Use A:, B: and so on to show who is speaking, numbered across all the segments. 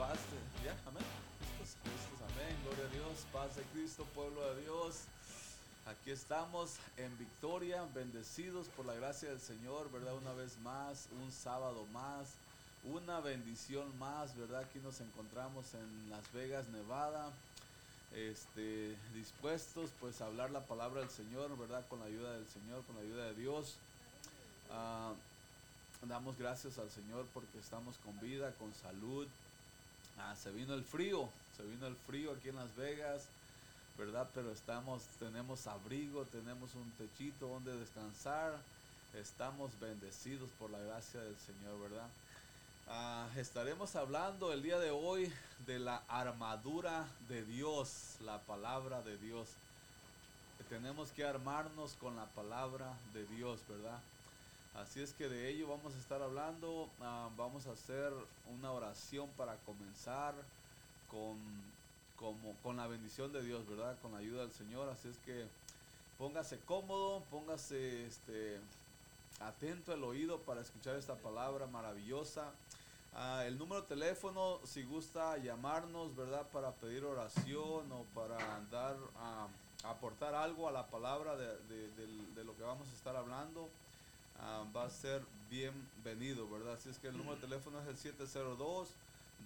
A: paz de, ya, amén. Listos, amén. Gloria a Dios, paz Cristo, pueblo de Dios. Aquí estamos en victoria, bendecidos por la gracia del Señor, ¿verdad? Una vez más, un sábado más, una bendición más, ¿verdad? Aquí nos encontramos en Las Vegas, Nevada, este, dispuestos pues a hablar la palabra del Señor, ¿verdad? Con la ayuda del Señor, con la ayuda de Dios. Ah, damos gracias al Señor porque estamos con vida, con salud. Ah, se vino el frío, se vino el frío aquí en Las Vegas, ¿verdad? Pero estamos, tenemos abrigo, tenemos un techito donde descansar, estamos bendecidos por la gracia del Señor, ¿verdad? Ah, estaremos hablando el día de hoy de la armadura de Dios, la palabra de Dios. Tenemos que armarnos con la palabra de Dios, ¿verdad? Así es que de ello vamos a estar hablando. Ah, vamos a hacer una oración para comenzar con, como, con la bendición de Dios, ¿verdad? Con la ayuda del Señor. Así es que póngase cómodo, póngase este, atento el oído para escuchar esta palabra maravillosa. Ah, el número de teléfono, si gusta llamarnos, ¿verdad? Para pedir oración o para dar, ah, aportar algo a la palabra de, de lo que vamos a estar hablando. Ah, va a ser bienvenido, ¿verdad? Así es que el número de teléfono es el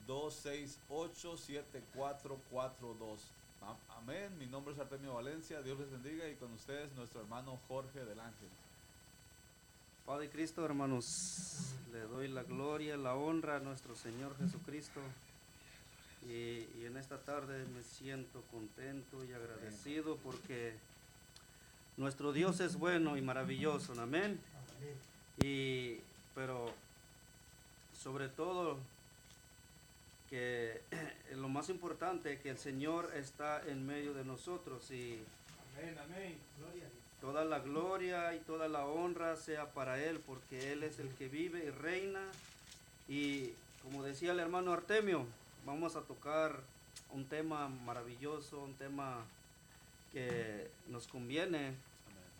A: 702-268-7442. Amén. Mi nombre es Artemio Valencia. Dios les bendiga y con ustedes nuestro hermano Jorge del Ángel.
B: Padre Cristo, hermanos, le doy la gloria, la honra a nuestro Señor Jesucristo. Y en esta tarde me siento contento y agradecido porque nuestro Dios es bueno y maravilloso. Amén. Y, pero sobre todo que lo más importante que el Señor está en medio de nosotros y toda la gloria y toda la honra sea para Él porque Él es el que vive y reina y como decía el hermano Artemio, vamos a tocar un tema maravilloso, un tema que nos conviene,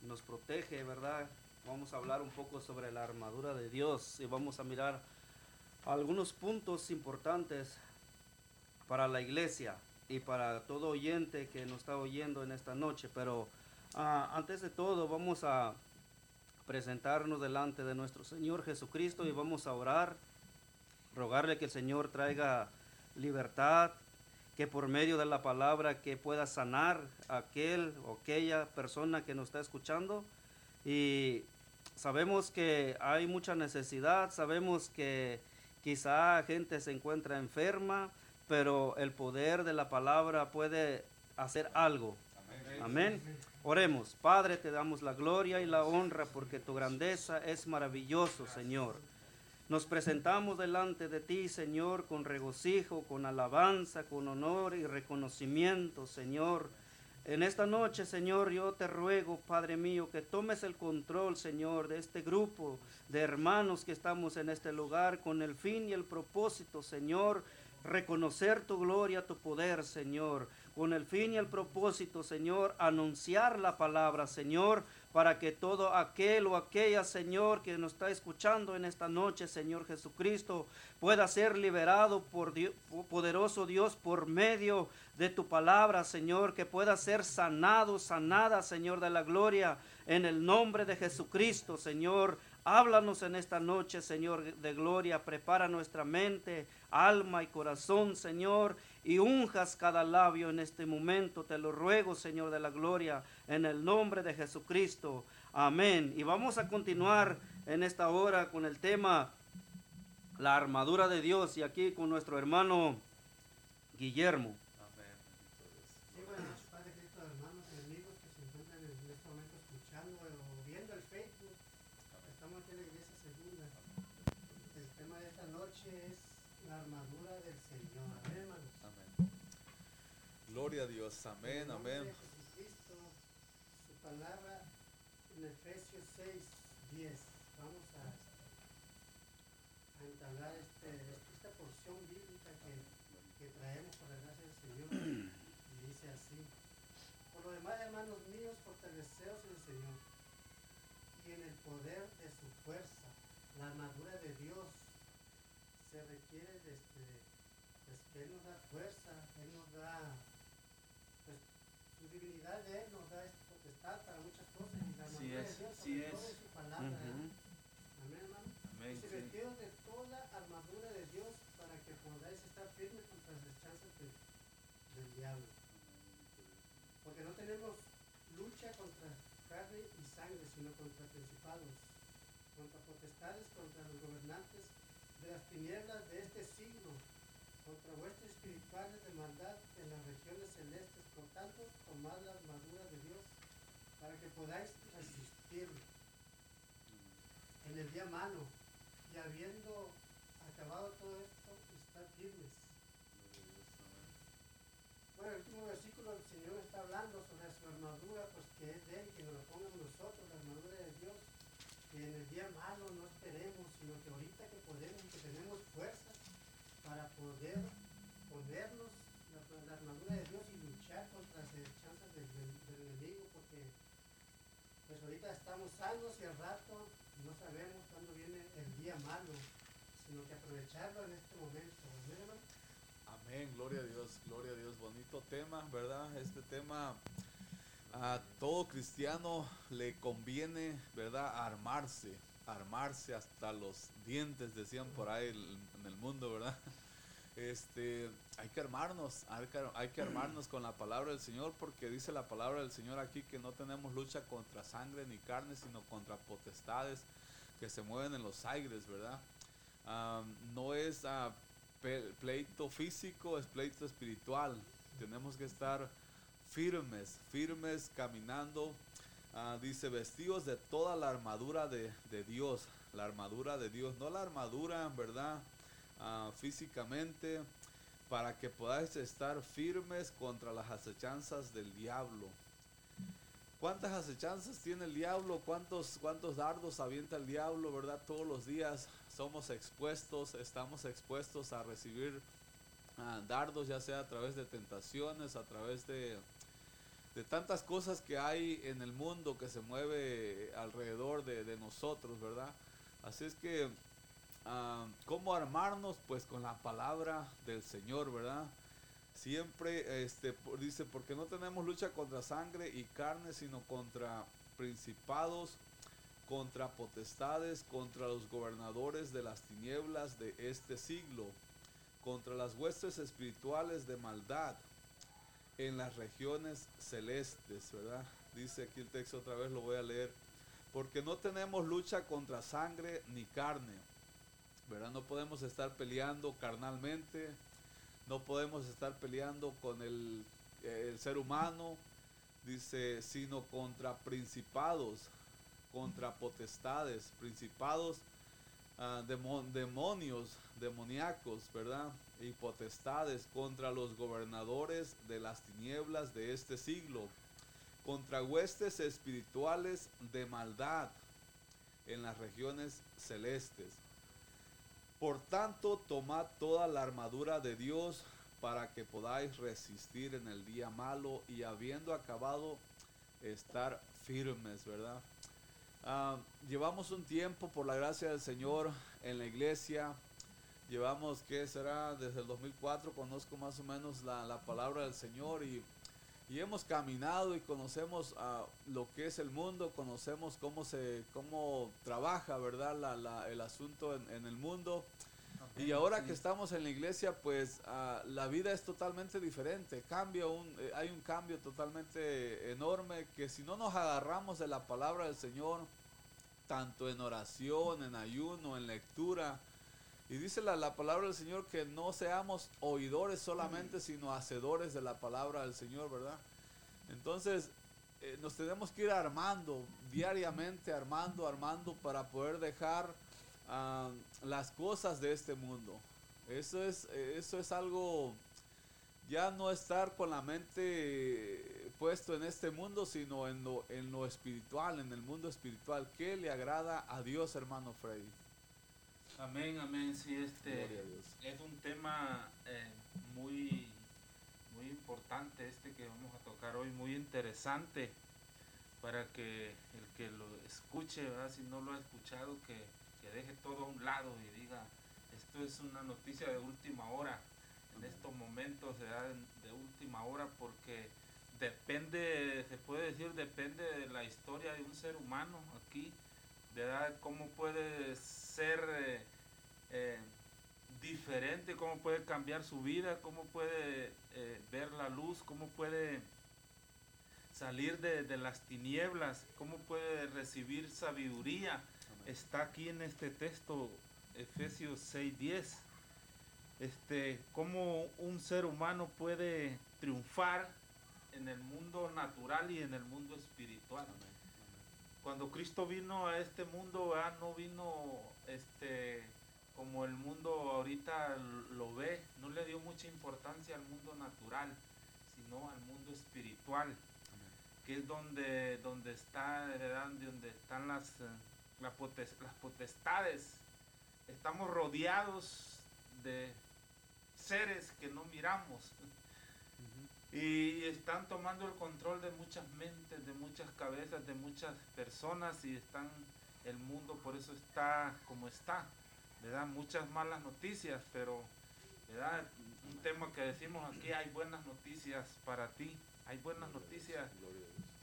B: nos protege, ¿verdad? Vamos a hablar un poco sobre la armadura de Dios y vamos a mirar algunos puntos importantes para la iglesia y para todo oyente que nos está oyendo en esta noche. Pero ah, antes de todo vamos a presentarnos delante de nuestro Señor Jesucristo y vamos a orar, rogarle que el Señor traiga libertad, que por medio de la palabra que pueda sanar a aquel o aquella persona que nos está escuchando y Sabemos que hay mucha necesidad, sabemos que quizá gente se encuentra enferma, pero el poder de la palabra puede hacer algo. Amén. Oremos. Padre, te damos la gloria y la honra porque tu grandeza es maravilloso, Señor. Nos presentamos delante de ti, Señor, con regocijo, con alabanza, con honor y reconocimiento, Señor. En esta noche, Señor, yo te ruego, Padre mío, que tomes el control, Señor, de este grupo de hermanos que estamos en este lugar con el fin y el propósito, Señor, reconocer tu gloria, tu poder, Señor, con el fin y el propósito, Señor, anunciar la palabra, Señor, para que todo aquel o aquella, Señor, que nos está escuchando en esta noche, Señor Jesucristo, pueda ser liberado por Dios, poderoso Dios por medio de tu palabra, Señor, que pueda ser sanado, sanada, Señor de la gloria, en el nombre de Jesucristo, Señor. Háblanos en esta noche, Señor de gloria. Prepara nuestra mente, alma y corazón, Señor, y unjas cada labio en este momento. Te lo ruego, Señor de la gloria, en el nombre de Jesucristo. Amén. Y vamos a continuar en esta hora con el tema la armadura de Dios y aquí con nuestro hermano Guillermo.
A: Gloria a Dios. Amén, amén.
C: Jesucristo, su palabra en Efesios 6, 10. Vamos a, a entablar este, esta porción bíblica que, que traemos por la gracia del Señor. Y dice así. Por lo demás, hermanos míos, fortaleceos en el Señor y en el poder de su fuerza. La armadura de Dios se requiere de, este, de que Él nos da fuerza, Él nos da, de Él nos da esta potestad para muchas cosas y la armadura
D: es,
C: de Dios todo
D: es.
C: es su palabra. ¿eh? Amén, hermano.
D: Amén, sí.
C: vestidos de toda armadura de Dios para que podáis estar firmes contra las chances de- del diablo. Porque no tenemos lucha contra carne y sangre, sino contra principados, contra potestades, contra los gobernantes de las tinieblas de este siglo, contra vuestros espirituales de maldad en las regiones celestes. Por tanto, tomad la armadura de Dios para que podáis resistir en el día malo y habiendo acabado todo esto, estar firmes. Bueno, el último versículo el Señor está hablando sobre su armadura, pues que es de Él, que nos la pongamos nosotros, la armadura de Dios, que en el día malo no esperemos, sino que ahorita que podemos que tenemos fuerzas para poder ponernos la, la armadura de Dios y luchar contra las chances del, del- del enemigo, porque pues estamos sanos y al rato no sabemos cuándo viene el día malo, sino que aprovecharlo en este momento. ¿Amén, hermano?
A: Amén, gloria a Dios, gloria a Dios. Bonito tema, ¿verdad? Este tema a todo cristiano le conviene, ¿verdad? Armarse, armarse hasta los dientes, decían por ahí en el mundo, ¿verdad? Este, hay que armarnos, hay que, armarnos con la palabra del Señor, porque dice la palabra del Señor aquí que no tenemos lucha contra sangre ni carne, sino contra potestades que se mueven en los aires, ¿verdad? Ah, no es pe- pleito físico, es pleito espiritual. Tenemos que estar firmes, firmes caminando. Ah, dice, vestidos de toda la armadura de Dios, la armadura de Dios, no la armadura, ¿verdad? Ah, físicamente, para que podáis estar firmes contra las acechanzas del diablo. ¿Cuántas acechanzas tiene el diablo? ¿Cuántos, ¿Cuántos dardos avienta el diablo, verdad? Todos los días somos expuestos, estamos expuestos a recibir ah, dardos, ya sea a través de tentaciones, a través de, de tantas cosas que hay en el mundo que se mueve alrededor de, de nosotros, ¿verdad? Así es que, ah, ¿cómo armarnos? Pues con la palabra del Señor, ¿verdad? Siempre este, dice, porque no tenemos lucha contra sangre y carne, sino contra principados, contra potestades, contra los gobernadores de las tinieblas de este siglo, contra las huestes espirituales de maldad en las regiones celestes, ¿verdad? Dice aquí el texto otra vez, lo voy a leer. Porque no tenemos lucha contra sangre ni carne, ¿verdad? No podemos estar peleando carnalmente, no podemos estar peleando con el, el ser humano, dice, sino contra principados, contra potestades, principados, ah, demo- demonios, demoníacos, ¿verdad? Y potestades contra los gobernadores de las tinieblas de este siglo, contra huestes espirituales de maldad en las regiones celestes. Por tanto, tomad toda la armadura de Dios para que podáis resistir en el día malo y habiendo acabado, estar firmes, ¿verdad? Ah, llevamos un tiempo, por la gracia del Señor, en la iglesia. Llevamos, ¿qué será? Desde el 2004 conozco más o menos la, la palabra del Señor y, y hemos caminado y conocemos lo que es el mundo, conocemos cómo se cómo trabaja, ¿verdad? La, la- el asunto en, en el mundo. Y ahora que estamos en la iglesia, pues ah, la vida es totalmente diferente. Cambia un, eh, hay un cambio totalmente enorme que si no nos agarramos de la palabra del Señor, tanto en oración, en ayuno, en lectura, y dice la, la palabra del Señor que no seamos oidores solamente, sino hacedores de la palabra del Señor, ¿verdad? Entonces, eh, nos tenemos que ir armando, diariamente armando, armando para poder dejar ah, las cosas de este mundo. Eso es, eso es algo, ya no estar con la mente puesto en este mundo, sino en lo, en lo espiritual, en el mundo espiritual. ¿Qué le agrada a Dios, hermano Freddy?
D: Amén, amén. Sí, este es un tema eh, muy, muy importante este que vamos a tocar hoy, muy interesante para que el que lo escuche, ¿verdad? si no lo ha escuchado, que, que deje todo a un lado y diga, esto es una noticia de última hora. en estos momentos ¿verdad? de última hora porque depende, se puede decir, depende de la historia de un ser humano aquí, ¿verdad? Cómo puede ser eh, eh, diferente, cómo puede cambiar su vida, cómo puede eh, ver la luz, cómo puede salir de, de, las tinieblas, cómo puede recibir sabiduría. Está aquí en este texto, Efesios 6:10. Este, cómo un ser humano puede triunfar en el mundo natural y en el mundo espiritual. Cuando Cristo vino a este mundo, no vino este como el mundo ahorita lo ve, no le dio mucha importancia al mundo natural, sino al mundo espiritual, que es donde, donde está, donde están las, las potestades. Estamos rodeados de seres que no miramos, y están tomando el control de muchas mentes, de muchas cabezas, de muchas personas y están, el mundo por eso está como está, ¿verdad? Muchas malas noticias, pero, ¿verdad? Un tema que decimos aquí, hay buenas noticias para ti, hay buenas noticias.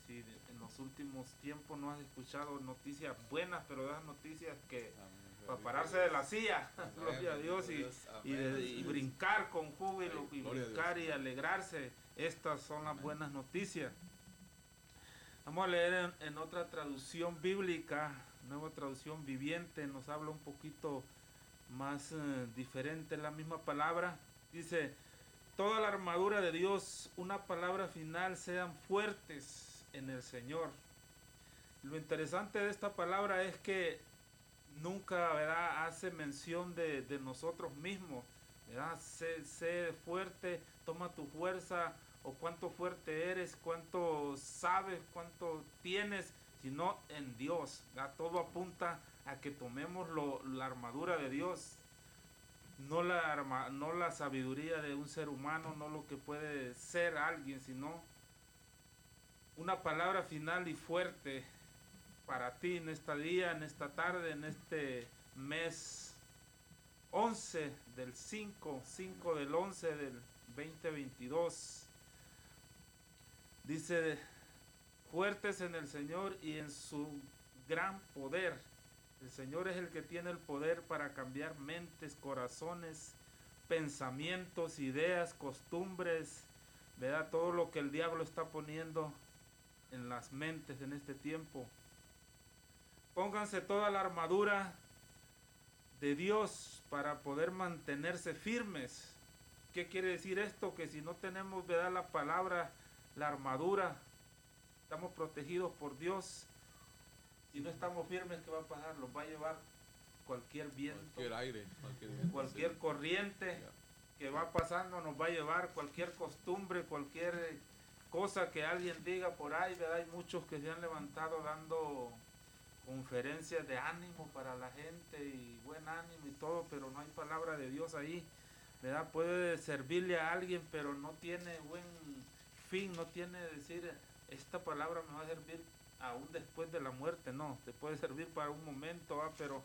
D: Si en los últimos tiempos no has escuchado noticias buenas, pero esas noticias que para pararse de la silla, gloria a Dios, y, y, brincar con júbilo, y brincar y alegrarse estas son las buenas noticias. Vamos a leer en, otra traducción bíblica, nueva traducción viviente, nos habla un poquito más eh, diferente la misma palabra. Dice, toda la armadura de Dios, una palabra final, sean fuertes en el Señor. Lo interesante de esta palabra es que nunca ¿verdad? hace mención de, nosotros mismos. ¿verdad? Sé, fuerte, toma tu fuerza o cuánto fuerte eres, cuánto sabes, cuánto tienes, sino en Dios. Todo apunta a que tomemos la armadura de Dios, no la, arma, no la sabiduría de un ser humano, no lo que puede ser alguien, sino una palabra final y fuerte para ti en esta día, en esta tarde, en este mes 11 del 5, 5 del 11 del 2022. Dice, fuertes en el Señor y en su gran poder. El Señor es el que tiene el poder para cambiar mentes, corazones, pensamientos, ideas, costumbres, ¿verdad? Todo lo que el diablo está poniendo en las mentes en este tiempo. Pónganse toda la armadura de Dios para poder mantenerse firmes. ¿Qué quiere decir esto? Que si no tenemos, ¿verdad? La palabra la armadura, estamos protegidos por Dios. Si no estamos firmes, ¿qué va a pasar? Los va a llevar cualquier viento,
A: cualquier aire,
D: cualquier, corriente que va pasando, nos va a llevar cualquier costumbre, cualquier cosa que alguien diga por ahí, ¿verdad? Hay muchos que se han levantado dando conferencias de ánimo para la gente y buen ánimo y todo, pero no hay palabra de Dios ahí, ¿verdad? Puede servirle a alguien, pero no tiene buen fin, no tiene decir, esta palabra me va a servir aún después de la muerte, no, te puede servir para un momento, pero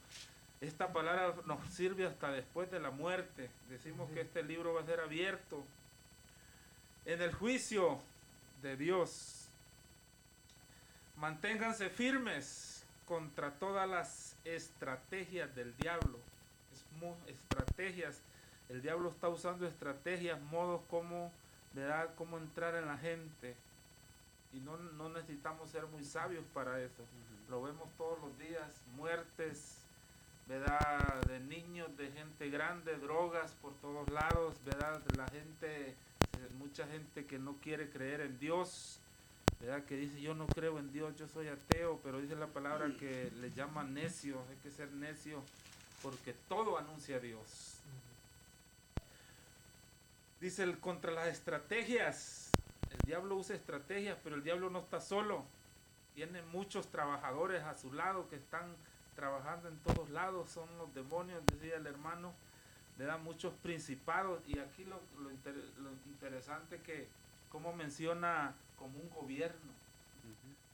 D: esta palabra nos sirve hasta después de la muerte. Decimos que este libro va a ser abierto en el juicio de Dios. Manténganse firmes contra todas las estrategias del diablo. Es estrategias. El diablo está usando estrategias, modos como ¿verdad? Cómo entrar en la gente. Y no, no necesitamos ser muy sabios para eso. Lo vemos todos los días, muertes, ¿verdad? De niños, de gente grande, drogas por todos lados, ¿verdad? De la gente, mucha gente que no quiere creer en Dios, ¿verdad? Que dice yo no creo en Dios, yo soy ateo, pero dice la palabra que le llama necio, hay que ser necio porque todo anuncia a Dios. Dice el contra las estrategias. El diablo usa estrategias, pero el diablo no está solo. Tiene muchos trabajadores a su lado que están trabajando en todos lados. Son los demonios, decía el hermano. Le dan muchos principados. Y aquí lo, lo, interesante que, como menciona como un gobierno.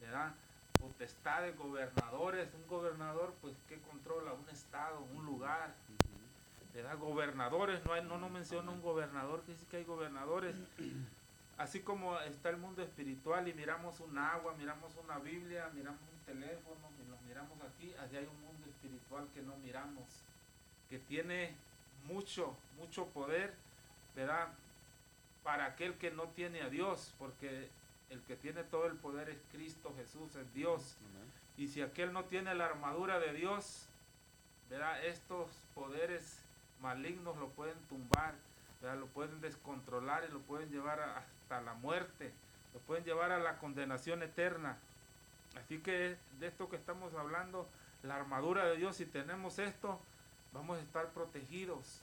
D: Le dan potestades, gobernadores. Un gobernador, pues, que controla un estado, un lugar. ¿verdad? Gobernadores, no, hay, no nos menciona un gobernador, que sí que hay gobernadores. Así como está el mundo espiritual y miramos un agua, miramos una Biblia, miramos un teléfono y nos miramos aquí, así hay un mundo espiritual que no miramos, que tiene mucho, mucho poder, ¿verdad? Para aquel que no tiene a Dios, porque el que tiene todo el poder es Cristo Jesús, es Dios. Y si aquel no tiene la armadura de Dios, ¿verdad? Estos poderes malignos lo pueden tumbar, ¿verdad? Lo pueden descontrolar y lo pueden llevar hasta la muerte, lo pueden llevar a la condenación eterna. Así que de esto que estamos hablando, la armadura de Dios, si tenemos esto, vamos a estar protegidos.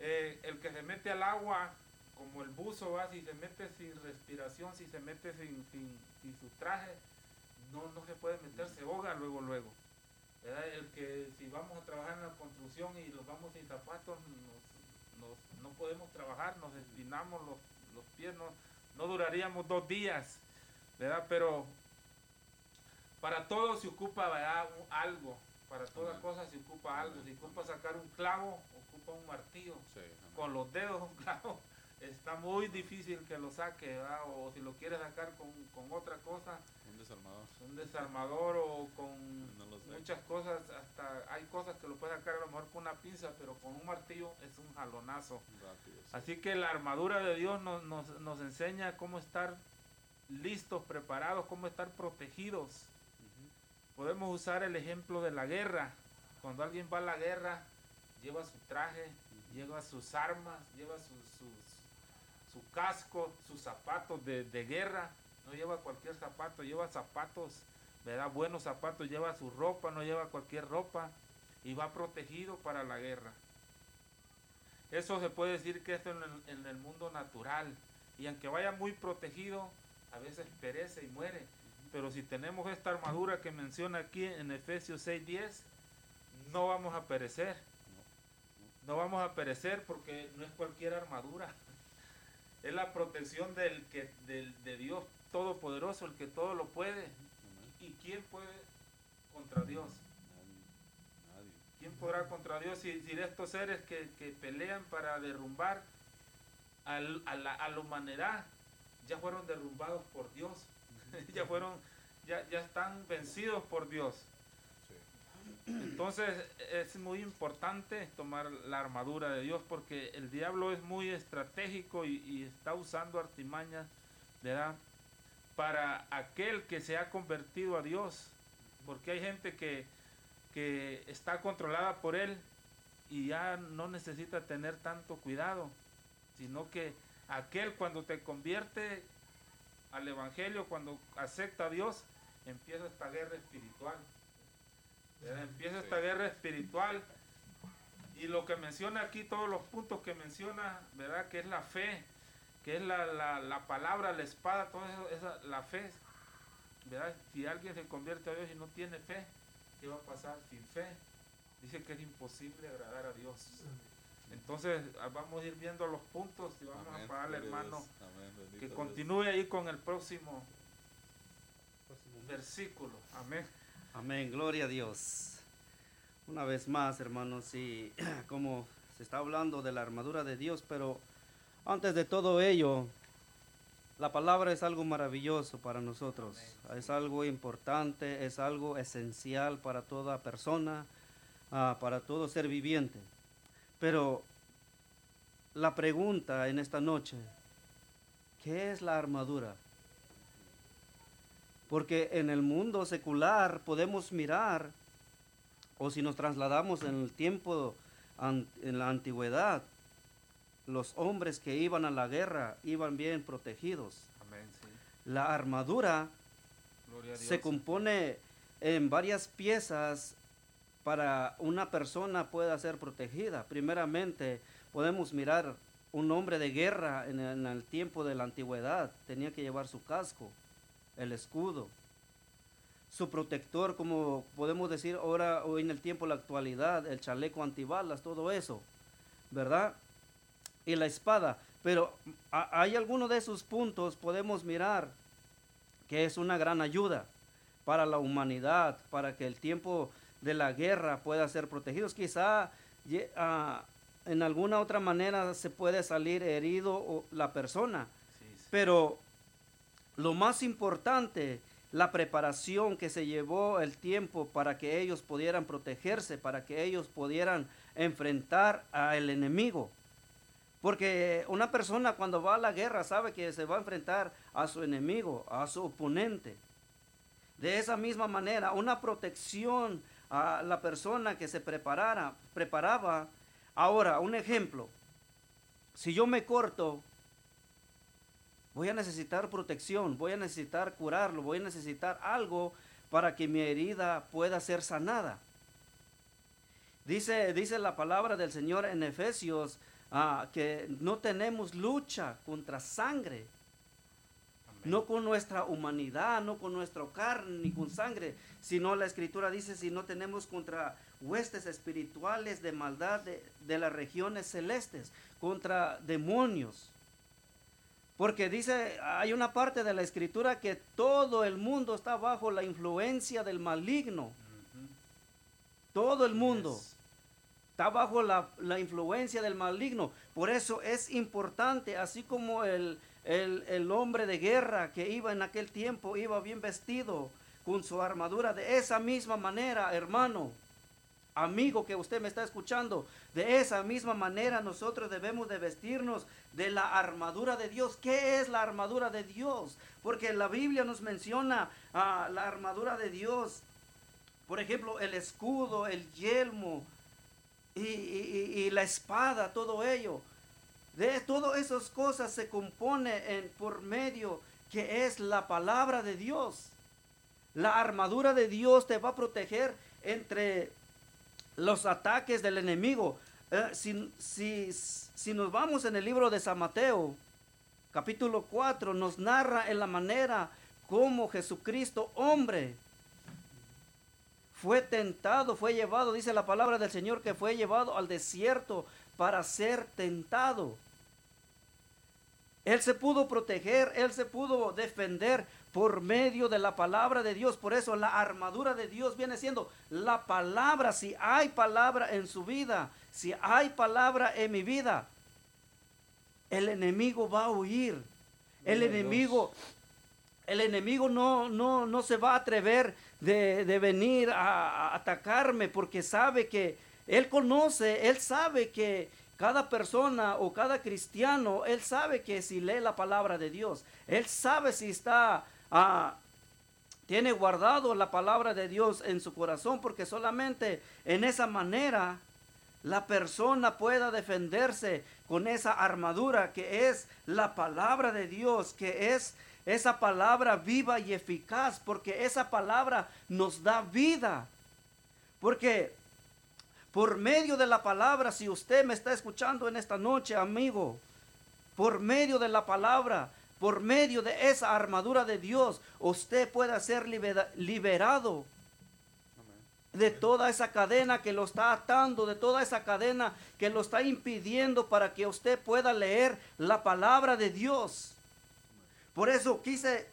D: Eh, el que se mete al agua, como el buzo, va, si se mete sin respiración, si se mete sin, sin, sin su traje, no, no se puede meter, se ahoga luego, luego. ¿Verdad? El que si vamos a trabajar en la construcción y nos vamos sin zapatos, nos- nos- no podemos trabajar, nos espinamos los, los pies, no, no duraríamos dos días, ¿verdad? Pero para todo se ocupa ¿verdad? Un- algo, para toda cosa se ocupa algo. Si ocupa sacar un clavo, ocupa un martillo.
A: Sí.
D: Con los dedos un clavo está muy difícil que lo saque, ¿verdad? O si lo quiere sacar con, con otra cosa,
A: Un desarmador.
D: un desarmador o con
A: No
D: muchas cosas, hasta hay cosas que lo puede sacar a lo mejor con una pinza, pero con un martillo es un jalonazo.
A: Rápido. sí.
D: Así que la armadura de Dios nos, nos, nos enseña cómo estar listos, preparados, cómo estar protegidos. Podemos usar el ejemplo de la guerra. Cuando alguien va a la guerra, lleva su traje, lleva sus armas, lleva sus- sus- su casco, sus zapatos de, de guerra. No lleva cualquier zapato, lleva zapatos, ¿verdad? Buenos zapatos, lleva su ropa, no lleva cualquier ropa y va protegido para la guerra. Eso se puede decir que es en el, en el mundo natural. Y aunque vaya muy protegido, a veces perece y muere. Pero si tenemos esta armadura que menciona aquí en Efesios 6:10, no vamos a perecer. No vamos a perecer porque no es cualquier armadura. Es la protección del que, del, de Dios Todopoderoso, el que todo lo puede. ¿Y quién puede contra Dios?
A: Nadie.
D: ¿Quién podrá contra Dios si, estos seres que, que pelean para derrumbar al- a, la, a humanidad ya fueron derrumbados por Dios? ya fueron, ya, ya están vencidos por Dios. Entonces es muy importante tomar la armadura de Dios porque el diablo es muy estratégico y, y está usando artimañas, ¿verdad? Para aquel que se ha convertido a Dios. Porque hay gente que, que está controlada por él y ya no necesita tener tanto cuidado, sino que aquel cuando te convierte al Evangelio, cuando acepta a Dios, empieza esta guerra espiritual. ¿Verdad? Empieza esta
A: Sí.
D: guerra espiritual. Y lo que menciona aquí, todos los puntos que menciona, ¿verdad? Que es la fe, que es la, la, la palabra, la espada, todo eso, esa, la fe. ¿verdad? Si alguien se convierte a Dios y no tiene fe, ¿qué va a pasar sin fe? Dice que es imposible agradar a Dios. Entonces ah, vamos a ir viendo los puntos y vamos
A: Amén.
D: a pagarle, hermano.
A: Amén.
D: Que
A: Dios.
D: continúe ahí con el próximo versículo. Amén.
B: Amén, gloria a Dios. Una vez más, hermanos, y como se está hablando de la armadura de Dios, pero antes de todo ello, la palabra es algo maravilloso para nosotros, es algo importante, es algo esencial para toda persona, ah, para todo ser viviente. Pero la pregunta en esta noche, ¿qué es la armadura? Porque en el mundo secular podemos mirar, o si nos trasladamos en el tiempo, en la antigüedad, los hombres que iban a la guerra iban bien protegidos.
D: Amén, sí.
B: La armadura se compone en varias piezas para una persona pueda ser protegida. Primeramente, podemos mirar un hombre de guerra en el tiempo de la antigüedad. Tenía que llevar su casco, el escudo, su protector, como podemos decir ahora o en el tiempo la actualidad, el chaleco antibalas, todo eso, ¿verdad? Y la espada. Pero a- hay algunos de esos puntos podemos mirar que es una gran ayuda para la humanidad, para que el tiempo de la guerra pueda ser protegidos. Quizá ah, en alguna otra manera se puede salir herido o la persona.
D: Sí, sí.
B: Pero lo más importante, la preparación que se llevó el tiempo para que ellos pudieran protegerse, para que ellos pudieran enfrentar al enemigo. Porque una persona cuando va a la guerra sabe que se va a enfrentar a su enemigo, a su oponente. De esa misma manera, una protección a la persona que se preparara, preparaba. Ahora, un ejemplo. Si yo me corto, voy a necesitar protección, voy a necesitar curarlo, voy a necesitar algo para que mi herida pueda ser sanada. Dice, dice la palabra del Señor en Efesios ah, que no tenemos lucha contra sangre, no con nuestra humanidad, no con nuestra carne ni con sangre, sino la escritura dice si no tenemos contra huestes espirituales de maldad de, de las regiones celestes, contra demonios. Porque dice, hay una parte de la escritura que todo el mundo está bajo la influencia del maligno. Todo el mundo
D: Yes.
B: está bajo la, la influencia del maligno. Por eso es importante, así como el, el- el hombre de guerra que iba en aquel tiempo, iba bien vestido con su armadura, de esa misma manera, hermano, amigo que usted me está escuchando, de esa misma manera nosotros debemos de vestirnos de la armadura de Dios. ¿Qué es la armadura de Dios? Porque la Biblia nos menciona ah, la armadura de Dios. Por ejemplo, el escudo, el yelmo, y- y la espada, todo ello. De todas esas cosas se compone en, por medio que es la palabra de Dios. La armadura de Dios te va a proteger entre los ataques del enemigo. Eh, si, si- si nos vamos en el libro de San Mateo, capítulo 4, nos narra en la manera como Jesucristo, hombre, fue tentado, fue llevado, dice la palabra del Señor, que fue llevado al desierto para ser tentado. Él se pudo proteger, él se pudo defender por medio de la palabra de Dios. Por eso la armadura de Dios viene siendo la palabra. Si hay palabra en su vida, si hay palabra en mi vida, el enemigo va a huir. El enemigo, el enemigo no, no, no se va a atrever de, de venir a, a atacarme porque sabe que él conoce, él sabe que cada persona o cada cristiano, él sabe que si lee la palabra de Dios, él sabe si está, ah, tiene guardado la palabra de Dios en su corazón, porque solamente en esa manera la persona pueda defenderse con esa armadura que es la palabra de Dios, que es esa palabra viva y eficaz, porque esa palabra nos da vida. Porque por medio de la palabra, si usted me está escuchando en esta noche, amigo, por medio de la palabra, por medio de esa armadura de Dios, usted puede ser libera- liberado de toda esa cadena que lo está atando, de toda esa cadena que lo está impidiendo para que usted pueda leer la palabra de Dios. Por eso quise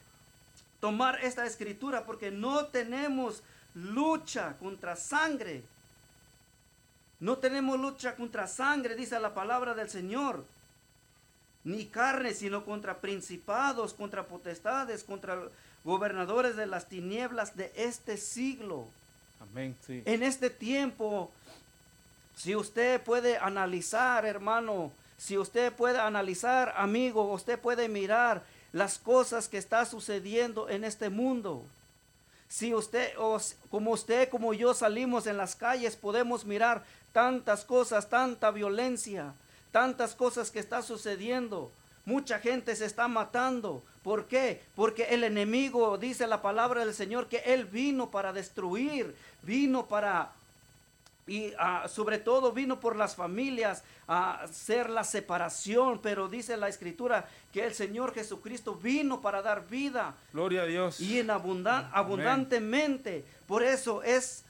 B: tomar esta escritura, porque no tenemos lucha contra sangre. No tenemos lucha contra sangre, dice la palabra del Señor. Ni carne, sino contra principados, contra potestades, contra gobernadores de las tinieblas de este siglo.
D: Amén, sí.
B: En este tiempo, si usted puede analizar, hermano, si usted puede analizar, amigo, usted puede mirar las cosas que está sucediendo en este mundo. Si usted, o como usted, como yo salimos en las calles, podemos mirar tantas cosas, tanta violencia, tantas cosas que está sucediendo. Mucha gente se está matando. ¿Por qué? Porque el enemigo, dice la palabra del Señor, que Él vino para destruir, vino para y ah, sobre todo vino por las familias a hacer la separación, pero dice la escritura que el Señor Jesucristo vino para dar vida
D: Gloria a Dios.
B: y en abundan-
D: Amén.
B: abundantemente. Por eso es,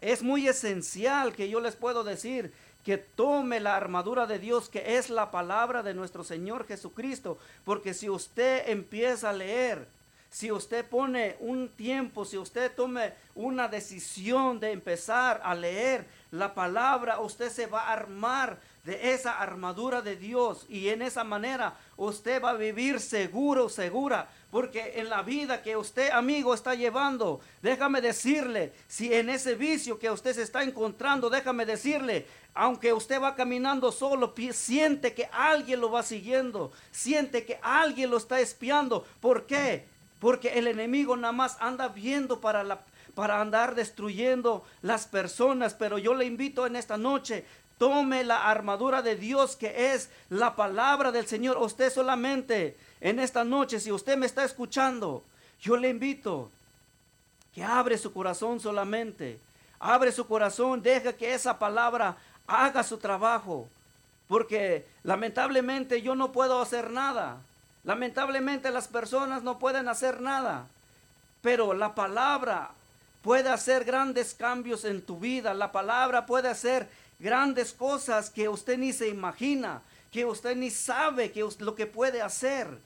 B: es muy esencial que yo les puedo decir que tome la armadura de Dios, que es la palabra de nuestro Señor Jesucristo. Porque si usted empieza a leer, si usted pone un tiempo, si usted tome una decisión de empezar a leer la palabra, usted se va a armar de esa armadura de Dios y en esa manera usted va a vivir seguro, segura, porque en la vida que usted, amigo, está llevando, déjame decirle, si en ese vicio que usted se está encontrando, déjame decirle, aunque usted va caminando solo, siente que alguien lo va siguiendo, siente que alguien lo está espiando. ¿Por qué? Porque el enemigo nada más anda viendo para para andar destruyendo las personas, pero yo le invito en esta noche, Tome la armadura de Dios que es la palabra del Señor. Usted solamente en esta noche, si usted me está escuchando, yo le invito que abre su corazón solamente. Abre su corazón, deja que esa palabra haga su trabajo. Porque lamentablemente yo no puedo hacer nada. Lamentablemente las personas no pueden hacer nada. Pero la palabra puede hacer grandes cambios en tu vida. La palabra puede hacer grandes cosas que usted ni se imagina, que usted ni sabe que lo que puede hacer.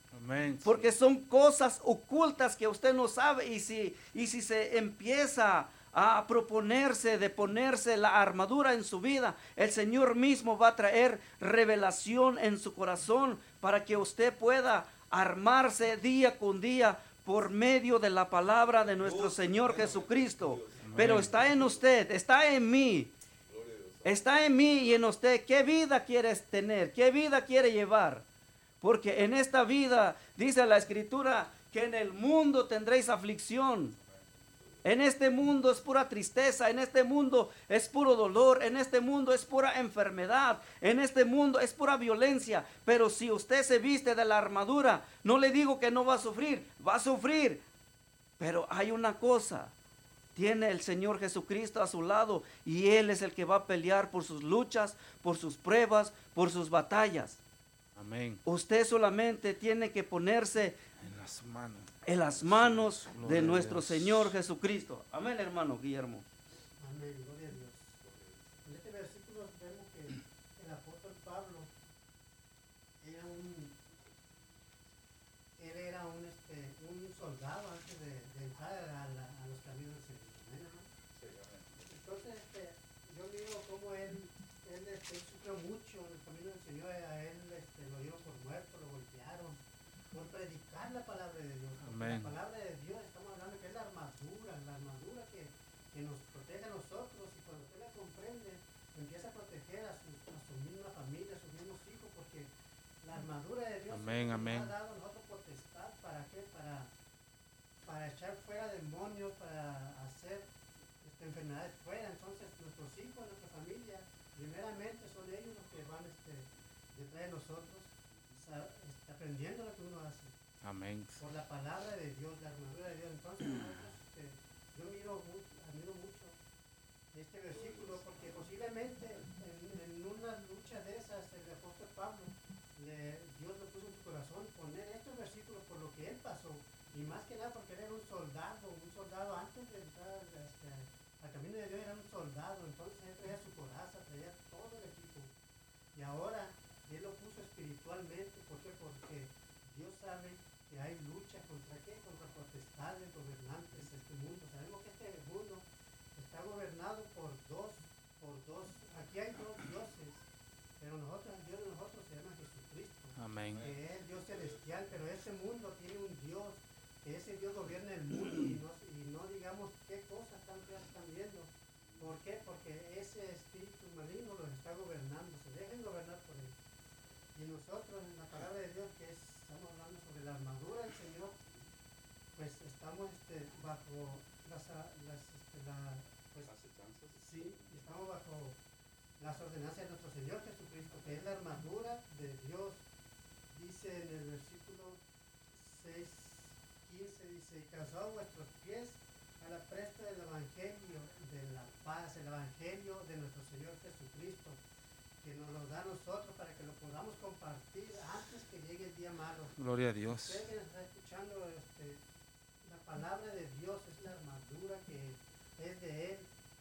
B: Porque son cosas ocultas que usted no sabe y si, y si se empieza a proponerse de ponerse la armadura en su vida, el Señor mismo va a traer revelación en su corazón para que usted pueda armarse día con día por medio de la palabra de nuestro Señor Jesucristo. Pero está en usted, está en mí Está en mí y en usted. ¿Qué vida quieres tener? ¿Qué vida quiere llevar? Porque en esta vida, dice la escritura, que en el mundo tendréis aflicción. En este mundo es pura tristeza, en este mundo es puro dolor, en este mundo es pura enfermedad, en este mundo es pura violencia. Pero si usted se viste de la armadura, no le digo que no va a sufrir, va a sufrir. Pero hay una cosa, tiene el Señor Jesucristo a su lado y Él es el que va a pelear por sus luchas, por sus pruebas, por sus batallas.
D: Amén.
B: Usted solamente tiene que ponerse
D: en las manos,
B: en las manos de nuestro Señor Jesucristo. Amén, hermano Guillermo.
C: Amén, gloria a Dios. En este versículo vemos que el apóstol Pablo era un, él era un, este, un soldado antes de, de entrar a, la, a los caminos del Señor. Entonces, este, yo miro cómo él, él, este, sufrió mucho en el camino del Señor, a él este, lo dieron por muerto, lo golpearon, por predicar la palabra de La palabra de Dios, estamos hablando que es la armadura, la armadura que, que nos protege a nosotros y cuando usted la comprende, empieza a proteger a su, a su misma familia, a sus mismos hijos, porque la armadura de Dios
D: amén,
C: nos ha dado nosotros potestad, ¿para qué? Para, para echar fuera demonios, para hacer enfermedades fuera. Entonces, nuestros hijos, nuestra familia, primeramente son ellos los que van este, detrás de nosotros, este, aprendiendo lo que uno hace.
D: Amén.
C: Por la palabra de Dios, la armadura de Dios. Entonces, este, yo miro, admiro mucho este versículo porque posiblemente en, una lucha de esas el apóstol Pablo le, Dios le puso en su corazón poner estos versículos por lo que él pasó y más que nada porque él era un soldado un soldado antes de entrar este, al camino de Dios era un soldado, entonces él traía su coraza, traía todo el equipo. Y ahora él lo puso espiritualmente, ¿por? Porque Dios sabe que hay lucha contra qué? Contra potestades, gobernantes de este mundo. Sabemos que este mundo está gobernado por dos, por dos, aquí hay dos dioses, pero nosotros, el Dios de nosotros se llama Jesucristo.
D: Amén.
C: Que es el Dios celestial, pero este mundo tiene un Dios que ese Dios gobierna el mundo y no, y no digamos qué cosas tan feas están viendo. ¿Por qué? Porque ese espíritu maligno los está gobernando, se dejen gobernar por él. Y nosotros en la palabra de Dios, que es, estamos hablando sobre la armadura del Señor, pues estamos este, bajo las, las, este, la, pues, sí, estamos bajo las ordenanzas de nuestro Señor Jesucristo, que es la armadura de Dios. Dice en el versículo 6, 15 dice, calzado vuestros pies a la presta del Evangelio de la paz, el Evangelio de nuestro Señor Jesucristo, que nos lo da a nosotros para que lo podamos compartir antes que llegue el día malo.
D: Gloria a Dios.
C: Usted que está escuchando este, la palabra de Dios es la armadura que es de Él,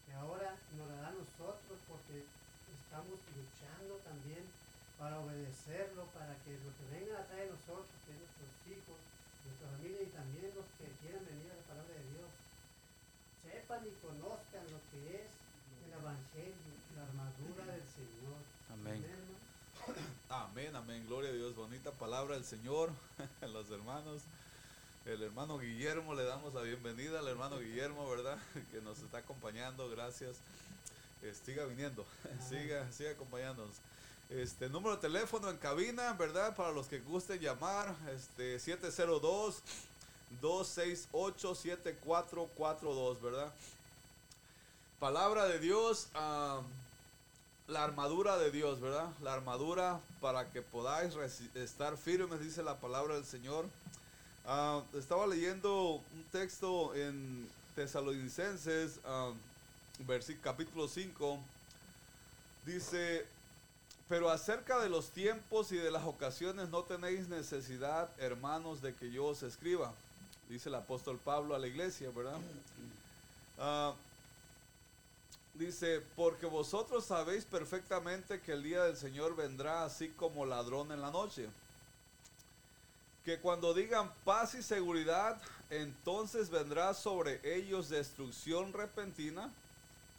C: que ahora nos la da a nosotros porque estamos luchando también para obedecerlo, para que lo que venga atrás de nosotros, que nuestros hijos, nuestra familia y también los que quieran venir a la palabra de Dios, sepan y conozcan lo que es el Evangelio, la armadura del Señor.
A: Amén. Amén. Gloria a Dios. Bonita palabra del Señor. Los hermanos. El hermano Guillermo, le damos la bienvenida al hermano Guillermo, ¿verdad? Que nos está acompañando. Gracias. Eh, siga viniendo. siga, siga acompañándonos. Este número de teléfono en cabina, ¿verdad? Para los que gusten llamar, este 702 268 7442, ¿verdad? Palabra de Dios, ah, la armadura de Dios, ¿verdad? La armadura para que podáis estar firmes, dice la palabra del Señor. Ah, estaba leyendo un texto en Tesalonicenses, versi- capítulo 5. Dice, pero acerca de los tiempos y de las ocasiones no tenéis necesidad, hermanos, de que yo os escriba. Dice el apóstol Pablo a la iglesia, ¿verdad? Ah, dice, porque vosotros sabéis perfectamente que el día del Señor vendrá así como ladrón en la noche. Que cuando digan paz y seguridad, entonces vendrá sobre ellos destrucción repentina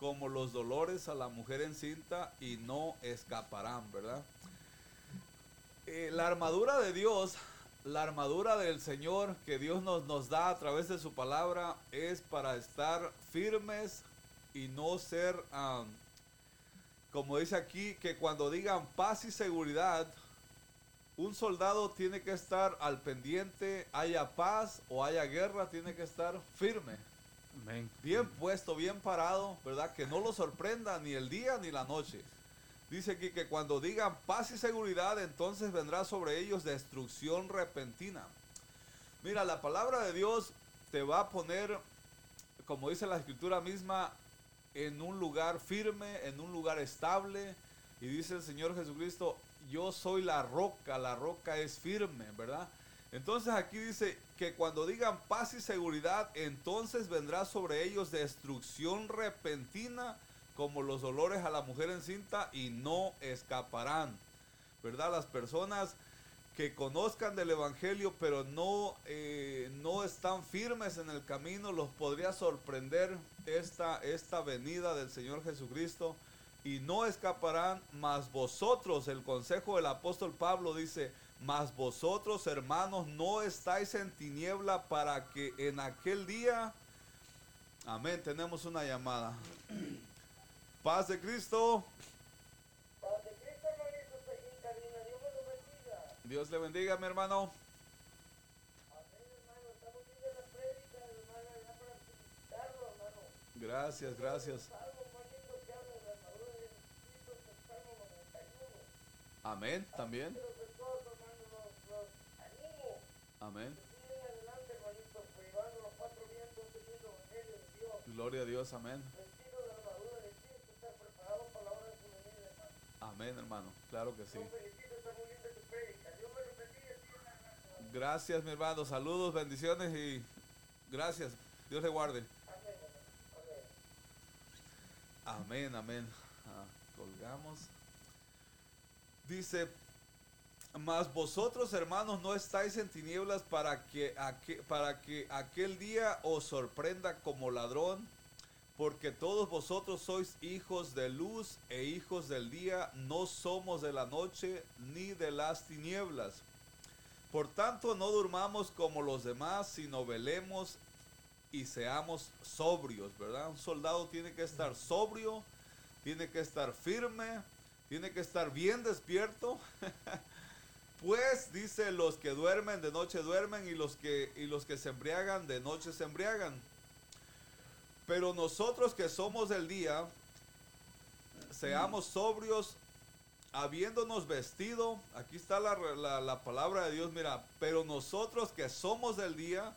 A: como los dolores a la mujer encinta y no escaparán, ¿verdad? Eh, la armadura de Dios, la armadura del Señor que Dios nos, nos da a través de su palabra es para estar firmes y no ser, am, como dice aquí, que cuando digan paz y seguridad, un soldado tiene que estar al pendiente, haya paz o haya guerra, tiene que estar firme
D: Amén.
A: bien puesto, bien parado, ¿verdad? Que no lo sorprenda ni el día ni la noche. Dice aquí que cuando digan paz y seguridad, entonces vendrá sobre ellos destrucción repentina. Mira, la palabra de Dios te va a poner, como dice la escritura misma, en un lugar firme, en un lugar estable. Y dice el Señor Jesucristo, yo soy la roca, la roca es firme, ¿verdad? Entonces aquí dice que cuando digan paz y seguridad, entonces vendrá sobre ellos destrucción repentina como los dolores a la mujer encinta y no escaparán. ¿Verdad? Las personas que conozcan del Evangelio pero no, eh, no están firmes en el camino, los podría sorprender esta, esta venida del Señor Jesucristo y no escaparán, mas vosotros, el consejo del apóstol Pablo dice, mas vosotros hermanos no estáis en tiniebla para que en aquel día, amén, tenemos una llamada. Paz de Cristo,
E: Cristo, me lo bendiga.
A: Dios le bendiga mi hermano.
E: Amén, hermano. Estamos viendo la prédica, hermano, ya para felicitarlo, hermano.
A: Gracias, gracias.
E: Salmo, hermanito, que habla de la armadura de Jesucristo, que es Salmo 91.
A: Amén, también.
E: Pero de todos, hermano, los, los animo.
A: Amén.
E: que Sigan adelante, hermanito, llevando los cuatro vientos teniendo el evangelio de Dios.
A: Gloria a Dios, amén. Amén, hermano. Claro que sí. Gracias, mi hermano. Saludos, bendiciones y gracias. Dios le guarde.
E: Amén. Amén.
A: Ah, colgamos. Dice, mas vosotros hermanos no estáis en tinieblas para que, aque- para que aquel día os sorprenda como ladrón, porque todos vosotros sois hijos de luz e hijos del día, no somos de la noche ni de las tinieblas. Por tanto, no durmamos como los demás, sino velemos y seamos sobrios, ¿verdad? Un soldado tiene que estar sobrio, tiene que estar firme, tiene que estar bien despierto. pues dice los que duermen de noche duermen y los que y los que se embriagan de noche se embriagan. Pero nosotros que somos del día seamos sobrios habiéndonos vestido, aquí está la, la- la palabra de Dios, mira, pero nosotros que somos del día,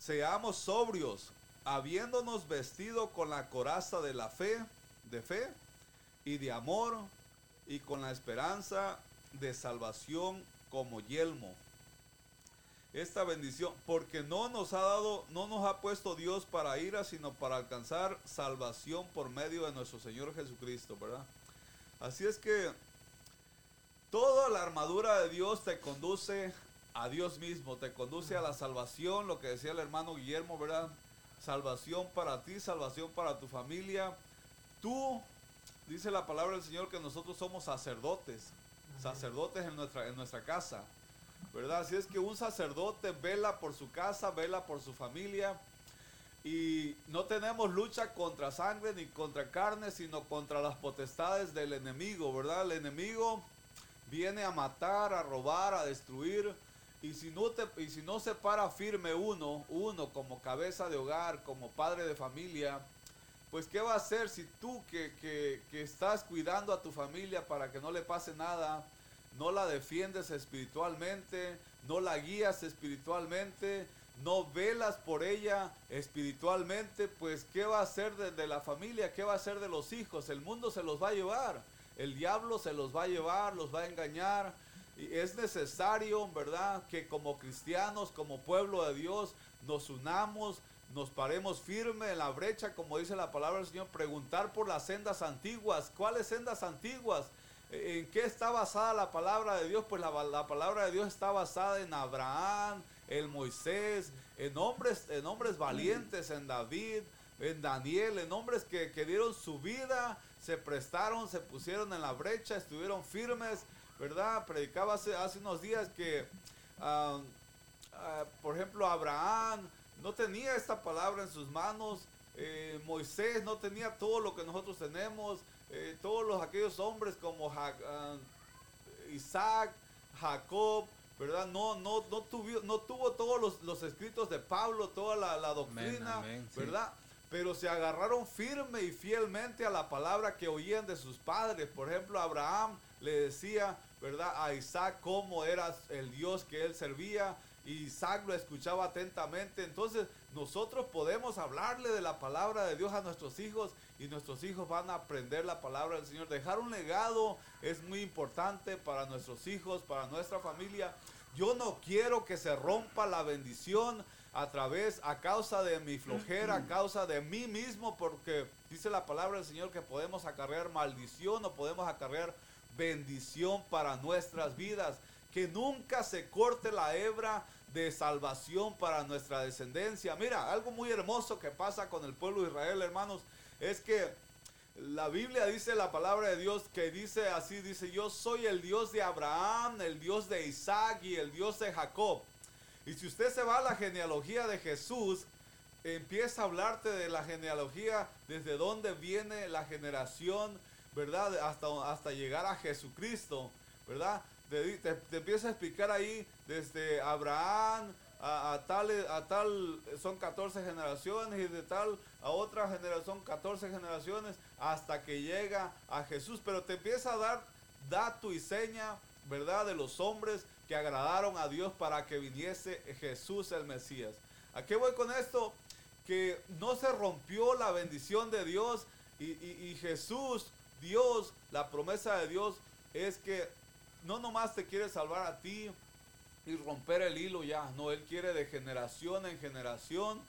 A: seamos sobrios, habiéndonos vestido con la coraza de la fe, de fe y de amor, y con la esperanza de salvación como yelmo. Esta bendición, porque no nos ha dado, no nos ha puesto Dios para ira, sino para alcanzar salvación por medio de nuestro Señor Jesucristo, ¿verdad? Así es que toda la armadura de Dios te conduce a Dios mismo, te conduce a la salvación, lo que decía el hermano Guillermo, ¿verdad? Salvación para ti, salvación para tu familia. Tú, dice la palabra del Señor, que nosotros somos sacerdotes, sacerdotes en nuestra, en nuestra casa, ¿verdad? Así es que un sacerdote vela por su casa, vela por su familia. Y no tenemos lucha contra sangre ni contra carne, sino contra las potestades del enemigo, ¿verdad? El enemigo viene a matar, a robar, a destruir. Y si no, te, y si no se para firme uno, uno como cabeza de hogar, como padre de familia, pues ¿qué va a hacer si tú que, que, que estás cuidando a tu familia para que no le pase nada, no la defiendes espiritualmente, no la guías espiritualmente, no velas por ella espiritualmente, pues ¿qué va a hacer de, de, la familia? ¿Qué va a hacer de los hijos? El mundo se los va a llevar, el diablo se los va a llevar, los va a engañar. Es necesario, ¿verdad? Que como cristianos, como pueblo de Dios, nos unamos, nos paremos firme en la brecha, como dice la palabra del Señor, preguntar por las sendas antiguas. ¿Cuáles sendas antiguas? ¿En qué está basada la palabra de Dios? Pues la, la palabra de Dios está basada en Abraham, en Moisés, en hombres, en hombres valientes, en David, en Daniel, en hombres que, que dieron su vida, se prestaron, se pusieron en la brecha, estuvieron firmes, ¿verdad? Predicaba hace, hace unos días que, uh, uh, por ejemplo, Abraham no tenía esta palabra en sus manos, eh, Moisés no tenía todo lo que nosotros tenemos, eh, todos los, aquellos hombres como ja, uh, Isaac, Jacob, ¿verdad? No, no, no, tuvo, no tuvo todos los, los escritos de Pablo, toda la, la doctrina, amén, amén, ¿verdad? Sí. Pero se agarraron firme y fielmente a la palabra que oían de sus padres. Por ejemplo, Abraham le decía, ¿verdad? A Isaac cómo era el Dios que él servía. Y Isaac lo escuchaba atentamente. Entonces nosotros podemos hablarle de la palabra de Dios a nuestros hijos y nuestros hijos van a aprender la palabra del Señor. Dejar un legado es muy importante para nuestros hijos, para nuestra familia. Yo no quiero que se rompa la bendición a través, a causa de mi flojera, a causa de mí mismo, porque dice la palabra del Señor que podemos acarrear maldición o podemos acarrear bendición para nuestras vidas. Que nunca se corte la hebra de salvación para nuestra descendencia. Mira, algo muy hermoso que pasa con el pueblo de Israel, hermanos, es que la Biblia dice la palabra de Dios que dice así, dice, yo soy el Dios de Abraham, el Dios de Isaac y el Dios de Jacob. Y si usted se va a la genealogía de Jesús, empieza a hablarte de la genealogía, desde dónde viene la generación, ¿verdad? Hasta, hasta llegar a Jesucristo, ¿verdad? Te, te, te empieza a explicar ahí desde Abraham a, tal, a tal, son 14 generaciones y de tal a otra generación, son 14 generaciones hasta que llega a Jesús. Pero te empieza a dar dato y seña, ¿verdad? De los hombres que agradaron a Dios para que viniese Jesús el Mesías. ¿A qué voy con esto? Que no se rompió la bendición de Dios y, y Jesús, Dios, la promesa de Dios es que no nomás te quiere salvar a ti y romper el hilo ya, no, Él quiere de generación en generación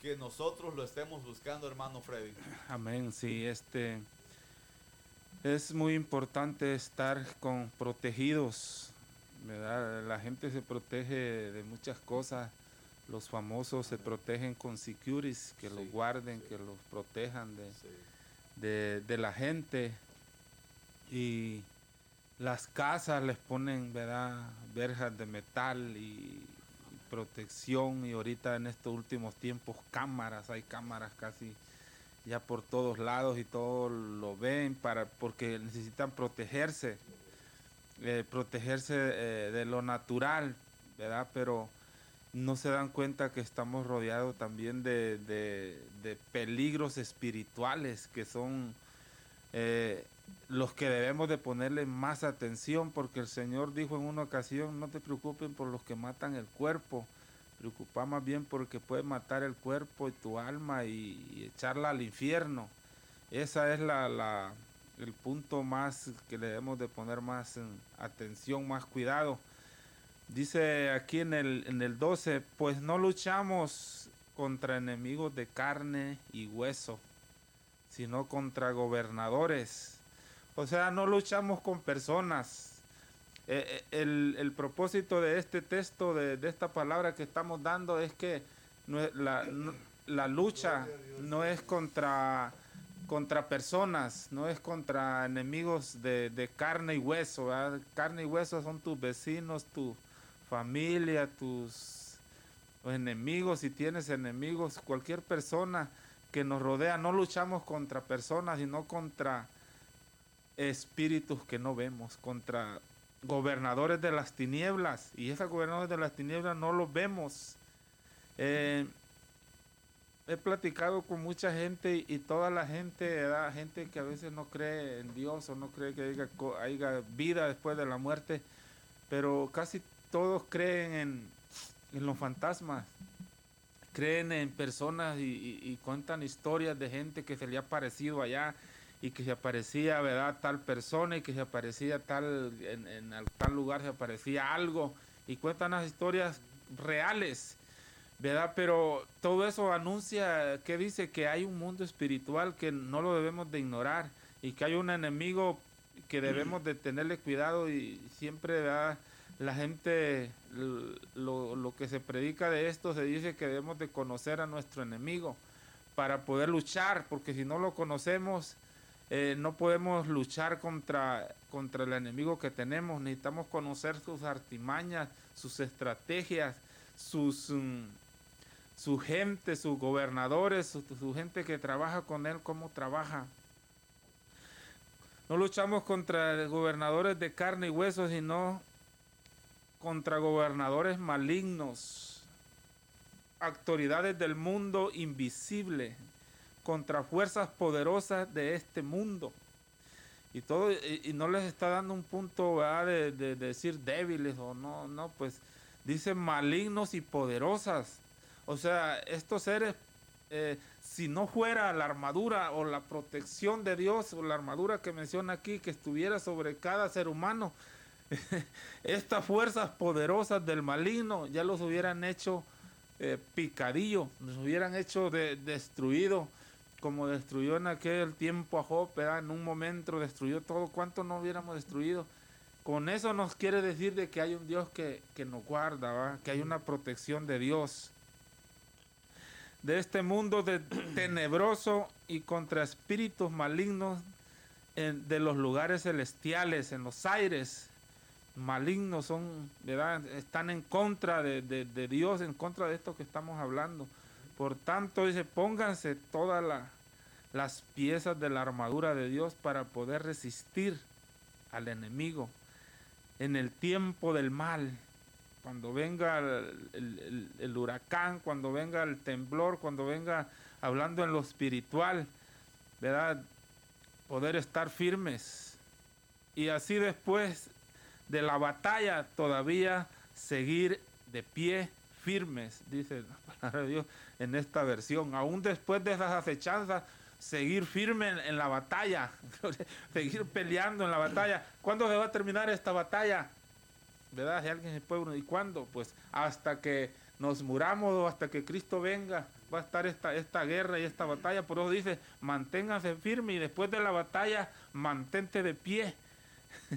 A: que nosotros lo estemos buscando, hermano Freddy.
D: Amén, sí, este es muy importante estar con protegidos, ¿verdad? La gente se protege de muchas cosas, los famosos se protegen con securities, que sí, los guarden, sí. que los protejan de, sí. De, de la gente y las casas les ponen, ¿verdad? Verjas de metal y protección y ahorita en estos últimos tiempos cámaras, hay cámaras casi ya por todos lados y todos lo ven para porque necesitan protegerse, eh, protegerse eh, de lo natural, ¿verdad? Pero no se dan cuenta que estamos rodeados también de, de, peligros espirituales que son eh, los que debemos de ponerle más atención porque el Señor dijo en una ocasión, no te preocupen por los que matan el cuerpo, preocupa más bien porque puede matar el cuerpo y tu alma y, echarla al infierno. Esa es la, el punto más que le debemos de poner más en atención, más cuidado. Dice aquí en el, en el 12, pues no luchamos contra enemigos de carne y hueso, sino contra gobernadores. O sea, no luchamos con personas, eh, eh, el, el propósito de este texto, de, de esta palabra que estamos dando, es que la, la lucha no es contra, contra personas, no es contra enemigos de, de carne y hueso. Carne y hueso son tus vecinos, tu familia, tus enemigos, si tienes enemigos, cualquier persona que nos rodea. No luchamos contra personas, sino contra espíritus que no vemos, contra gobernadores de las tinieblas. Y esos gobernadores de las tinieblas no los vemos. Eh, he platicado con mucha gente y, toda la gente, gente que a veces no cree en Dios o no cree que haya, haya vida después de la muerte, pero casi todos creen en, los fantasmas, creen en personas y, cuentan historias de gente que se le ha aparecido allá y que se aparecía, ¿verdad? Tal persona y que se aparecía tal, en, en al- tal lugar se aparecía algo y cuentan las historias reales. ¿verdad? Pero todo eso anuncia que dice que hay un mundo espiritual que no lo debemos de ignorar y que hay un enemigo que debemos de tenerle cuidado y siempre ¿verdad? La gente lo, lo que se predica de esto se dice que debemos de conocer a nuestro enemigo para poder luchar porque si no lo conocemos eh, no podemos luchar contra, contra el enemigo que tenemos necesitamos conocer sus artimañas sus estrategias sus mm, su gente, sus gobernadores, su, su gente que trabaja con él, cómo trabaja. No luchamos contra gobernadores de carne y hueso, sino contra gobernadores malignos, autoridades del mundo invisible, contra fuerzas poderosas de este mundo. Y todo, y, no les está dando un punto de decir débiles o no, no, pues dice malignos y poderosas. O sea, estos seres, eh, si no fuera la armadura o la protección de Dios o la armadura que menciona aquí, que estuviera sobre cada ser humano, estas fuerzas poderosas del maligno ya los hubieran hecho eh, picadillo, los hubieran hecho de- destruido, como destruyó en aquel tiempo a Job, en un momento destruyó todo, ¿cuánto no hubiéramos destruido? Con eso nos quiere decir de que hay un Dios que, que nos guarda, que hay una protección de Dios. De este mundo de tenebroso y contra espíritus malignos de los lugares celestiales, en los aires malignos, son, ¿verdad? están en contra de, de- Dios, en contra de esto que estamos hablando. Por tanto, dice, pónganse todas la- las piezas de la armadura de Dios para poder resistir al enemigo en el tiempo del mal, cuando venga el, el- el- el huracán, cuando venga el temblor, cuando venga hablando en lo espiritual, ¿verdad? Poder estar firmes. Y así después de la batalla todavía seguir de pie firmes, dice la palabra de Dios en esta versión. Aún después de esas acechanzas, seguir firme en, la batalla, seguir peleando en la batalla. ¿Cuándo se va a terminar esta batalla? ¿Verdad? Si alguien se puede ¿y cuándo? Pues hasta que nos muramos o hasta que Cristo venga, va a estar esta, esta guerra y esta batalla. Por eso dice, manténganse firmes y después de la batalla, mantente de pie.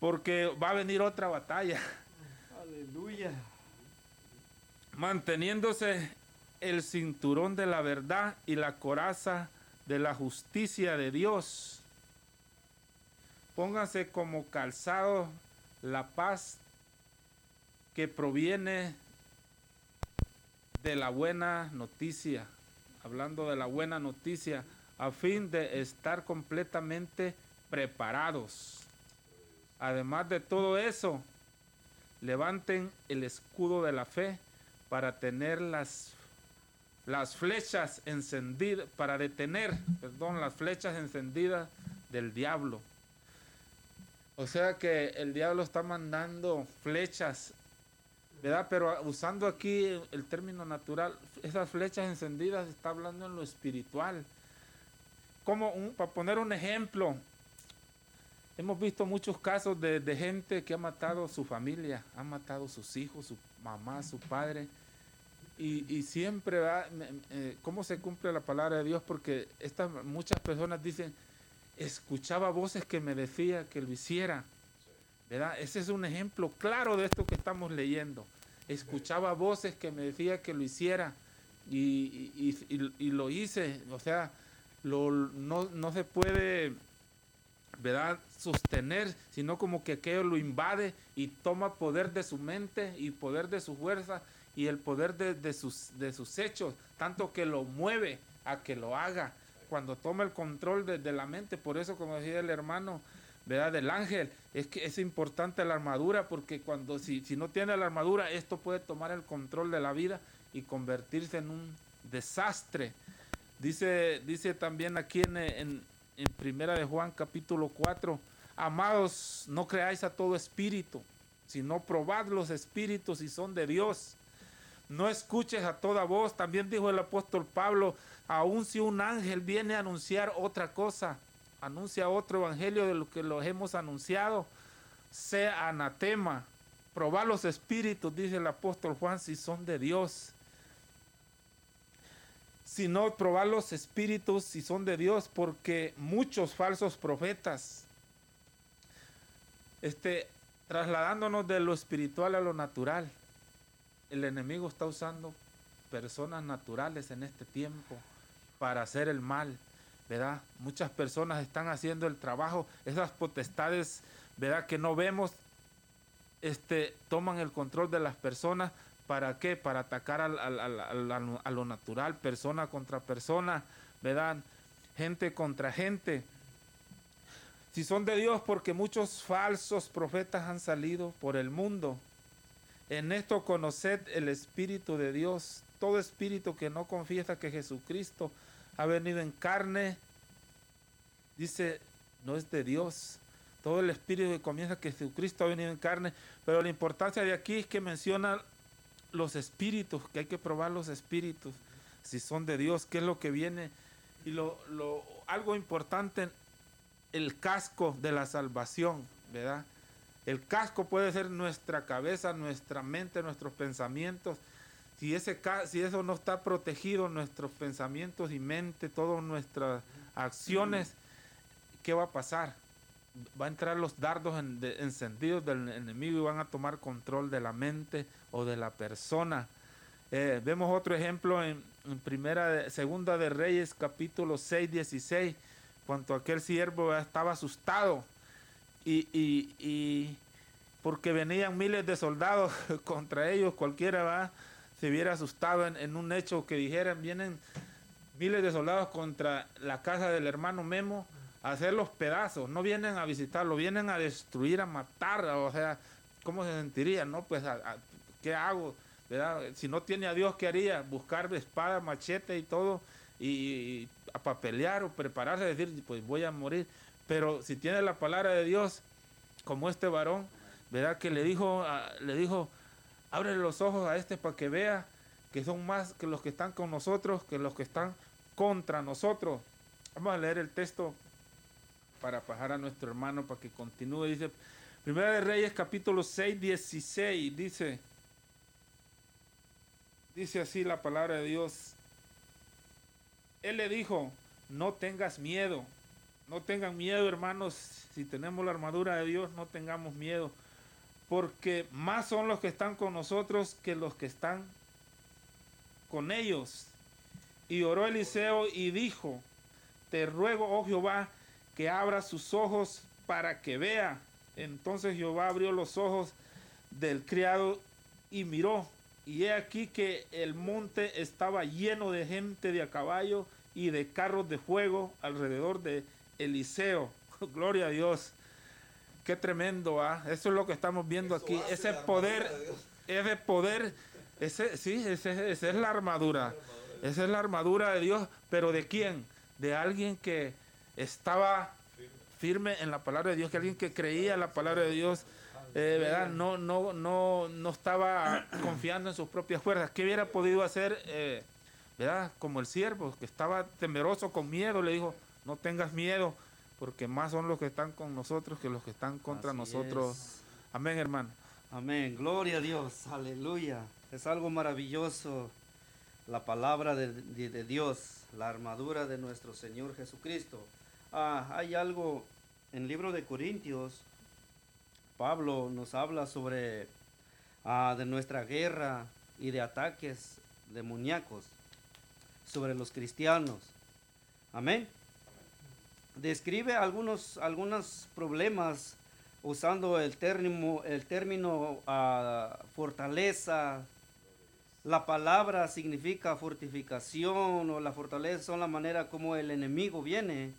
D: Porque va a venir otra batalla.
B: Aleluya.
D: manteniéndose el cinturón de la verdad y la coraza de la justicia de Dios. Pónganse como calzado la paz que proviene de la buena noticia, hablando de la buena noticia, a fin de estar completamente preparados. Además de todo eso, levanten el escudo de la fe para tener las, las flechas encendidas, para detener, perdón, las flechas encendidas del diablo. O sea que el diablo está mandando flechas, ¿verdad? Pero usando aquí el término natural, esas flechas encendidas está hablando en lo espiritual. Como para poner un ejemplo, Hemos visto muchos casos de, gente que ha matado a su familia, ha matado a sus hijos, su mamá, su padre. Y, siempre va, eh, ¿cómo se cumple la palabra de Dios? Porque estas muchas personas dicen, escuchaba voces que me decía que lo hiciera. ¿verdad? Ese es un ejemplo claro de esto que estamos leyendo. Escuchaba voces que me decía que lo hiciera y, lo hice. O sea, no se puede, ¿verdad? Sostener, sino como que aquello lo invade y toma poder de su mente y poder de su fuerza y el poder de, de sus, de sus hechos, tanto que lo mueve a que lo haga. Cuando toma el control de, de la mente, por eso como decía el hermano, ¿verdad? Del ángel, es que es importante la armadura, porque cuando si, si no tiene la armadura, esto puede tomar el control de la vida y convertirse en un desastre. Dice, dice también aquí en, en, en Primera de Juan capítulo 4, amados, no creáis a todo espíritu, sino probad los espíritus si son de Dios. No escuches a toda voz. También dijo el apóstol Pablo, aun si un ángel viene a anunciar otra cosa, anuncia otro evangelio de lo que los hemos anunciado, sea anatema. Probad los espíritus, dice el apóstol Juan, si son de Dios. Sino probad los espíritus si son de Dios, porque muchos falsos profetas, este, trasladándonos de lo espiritual a lo natural, el enemigo está usando personas naturales en este tiempo para hacer el mal, ¿verdad? Muchas personas están haciendo el trabajo, esas potestades, ¿verdad? Que no vemos, este, toman el control de las personas, ¿para qué? Para atacar a lo natural, persona contra persona, ¿verdad? Gente contra gente. Si son de Dios, porque muchos falsos profetas han salido por el mundo. En esto conoced el Espíritu de Dios. Todo espíritu que no confiesa que Jesucristo ha venido en carne, dice, no es de Dios. Todo el espíritu que comienza que Jesucristo ha venido en carne. Pero la importancia de aquí es que menciona los espíritus, que hay que probar los espíritus, si son de Dios, qué es lo que viene. Y lo, lo- algo importante, el casco de la salvación, ¿verdad? El casco puede ser nuestra cabeza, nuestra mente, nuestros pensamientos. Si, ese, si eso no está protegido, nuestros pensamientos y mente, todas nuestras acciones, ¿qué va a pasar? Va a entrar los dardos en- de- encendidos del enemigo y van a tomar control de la mente o de la persona. Eh, vemos otro ejemplo en, primera de- segunda de Reyes capítulo 6, 16, cuando aquel siervo estaba asustado y, y- y porque venían miles de soldados contra ellos, cualquiera va, se hubiera asustado en, en un hecho que dijeran, vienen miles de soldados contra la casa del hermano Memo hacer los pedazos, no vienen a visitarlo, vienen a destruir, a matar, o sea, ¿cómo se sentiría? No, pues, a- ¿qué hago? ¿Verdad? Si no tiene a Dios, ¿qué haría? Buscar espada, machete y todo, y, a papelear o prepararse a decir, pues voy a morir. Pero si tiene la palabra de Dios, como este varón, ¿verdad? Que le dijo, le dijo, ábrele los ojos a este para que vea que son más que los que están con nosotros, que los que están contra nosotros. Vamos a leer el texto para pasar a nuestro hermano para que continúe. Dice, Primera de Reyes capítulo 6, 16, dice, dice así la palabra de Dios. Él le dijo, no tengas miedo, no tengan miedo hermanos, si tenemos la armadura de Dios, no tengamos miedo, porque más son los que están con nosotros que los que están con ellos. Y oró Eliseo y dijo, te ruego, oh Jehová, que abra sus ojos para que vea. Entonces Jehová abrió los ojos del criado y miró. Y he aquí que el monte estaba lleno de gente de a caballo y de carros de fuego alrededor de Eliseo. Gloria a Dios. Qué tremendo, ¿ah? Eso es lo que estamos viendo
F: Eso
D: aquí. Ese poder, ese poder, ese, sí, ese- esa es la armadura. Esa es la armadura de Dios, pero ¿de quién? De alguien que estaba firme en la palabra de Dios, que alguien que creía en la palabra de Dios, eh, ¿verdad? No, no, no, no estaba confiando en sus propias fuerzas. ¿Qué hubiera podido hacer, eh, ¿verdad? Como el siervo, que estaba temeroso, con miedo, le dijo, no tengas miedo, porque más son los que están con nosotros que los que están contra
B: Así
D: nosotros.
B: es.
D: Amén, hermano.
B: Amén, gloria a Dios, aleluya. Es algo maravilloso la palabra de, de- de Dios, la armadura de nuestro Señor Jesucristo. Ah, hay algo en el libro de Corintios, Pablo nos habla sobre ah, de nuestra guerra y de ataques demoníacos sobre los cristianos. Amén. Describe algunos, algunos problemas usando el término, el término ah, fortaleza. La palabra significa fortificación o la fortaleza son la manera como el enemigo viene,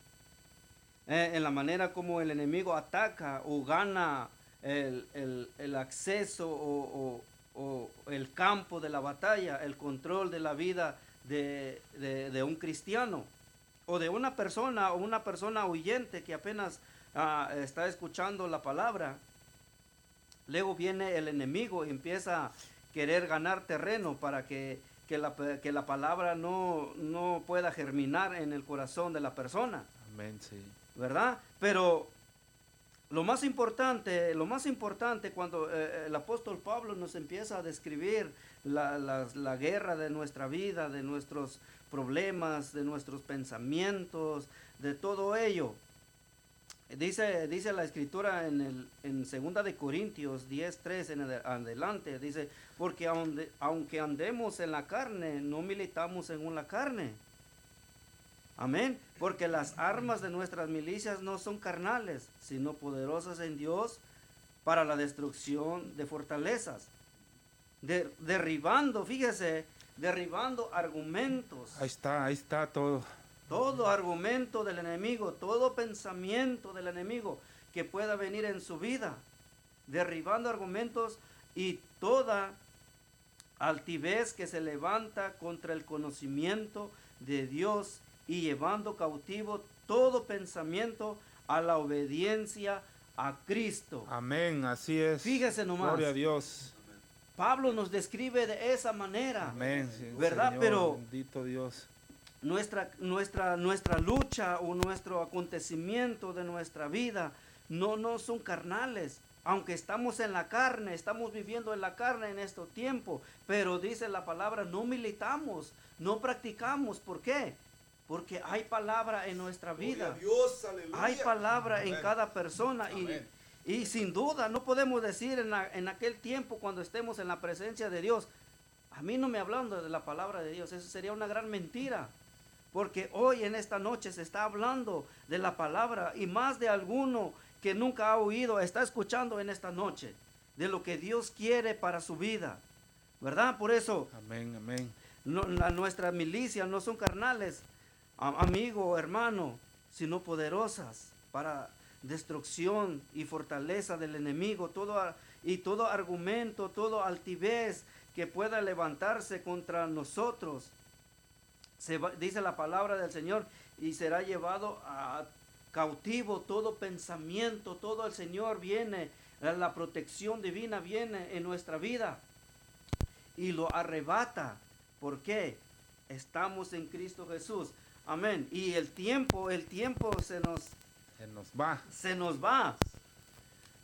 B: eh, en la manera como el enemigo ataca o gana el, el- acceso o, el campo de la batalla, el control de la vida de, de- un cristiano o de una persona o una persona huyente que apenas ah, está escuchando la palabra. Luego viene el enemigo y empieza a querer ganar terreno para que, que la, que la palabra no, no pueda germinar en el corazón de la persona.
D: Amén, sí.
B: ¿Verdad? Pero lo más importante, lo más importante cuando eh, el apóstol Pablo nos empieza a describir la, las- la guerra de nuestra vida, de nuestros problemas, de nuestros pensamientos, de todo ello. Dice, dice la escritura en, el, en 2 de Corintios 10, 3 en ade- adelante, dice, porque aunque andemos en la carne, no militamos según la carne. Amén. Porque las armas de nuestras milicias no son carnales, sino poderosas en Dios para la destrucción de fortalezas. De- derribando, fíjese, derribando argumentos.
D: Ahí está, ahí está todo.
B: Todo argumento del enemigo, todo pensamiento del enemigo que pueda venir en su vida, derribando argumentos y toda altivez que se levanta contra el conocimiento de Dios y llevando cautivo todo pensamiento a la obediencia a Cristo.
D: Amén, así es.
B: Fíjese nomás.
D: Gloria a Dios.
B: Pablo nos describe de esa manera.
D: Amén. sí,
B: ¿Verdad?
D: Señor,
B: Pero-
D: Bendito Dios.
B: nuestra, nuestra, nuestra lucha o nuestro acontecimiento de nuestra vida no, no son carnales. Aunque estamos en la carne, estamos viviendo en la carne en este tiempo, pero dice la palabra, no militamos, no practicamos. ¿Por qué? Porque hay palabra en nuestra vida.
A: Dios.
B: Hay palabra en cada persona y, y sin duda no podemos decir en, la- en aquel tiempo cuando estemos en la presencia de Dios, a mí no me hablando de la palabra de Dios, eso sería una gran mentira. Porque hoy en esta noche se está hablando de la palabra y más de alguno que nunca ha oído está escuchando en esta noche de lo que Dios quiere para su vida. ¿Verdad? Por eso
D: Amén, amén.
B: no, la- nuestras milicias no son carnales, amigo, hermano, sino poderosas para destrucción y fortaleza del enemigo, todo, y todo argumento, todo altivez que pueda levantarse contra nosotros. Se va- dice la palabra del Señor y será llevado a cautivo todo pensamiento, todo el Señor viene, la- la protección divina viene en nuestra vida y lo arrebata. ¿Por qué? Estamos en Cristo Jesús. Amén. Y el tiempo, el tiempo se nos,
D: Se nos va.
B: se nos va.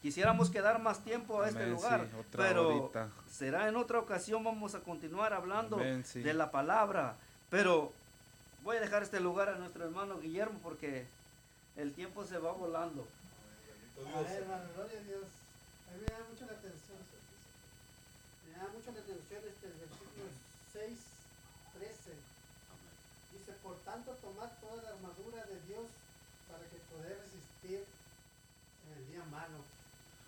B: Quisiéramos quedar más tiempo a este
D: Amén,
B: lugar,
D: sí, otra
B: pero
D: horita.
B: será en otra ocasión. Vamos a continuar hablando
D: Amén, sí.
B: de la palabra. Pero voy a dejar este lugar a nuestro hermano Guillermo porque el tiempo se va volando.
C: A ver, hermano, gloria a Dios. A mí me da mucho la atención. Me da mucho la atención este versículo 6, 13. Dice, por tanto, tomad toda la armadura de Dios para que poder resistir en el día malo.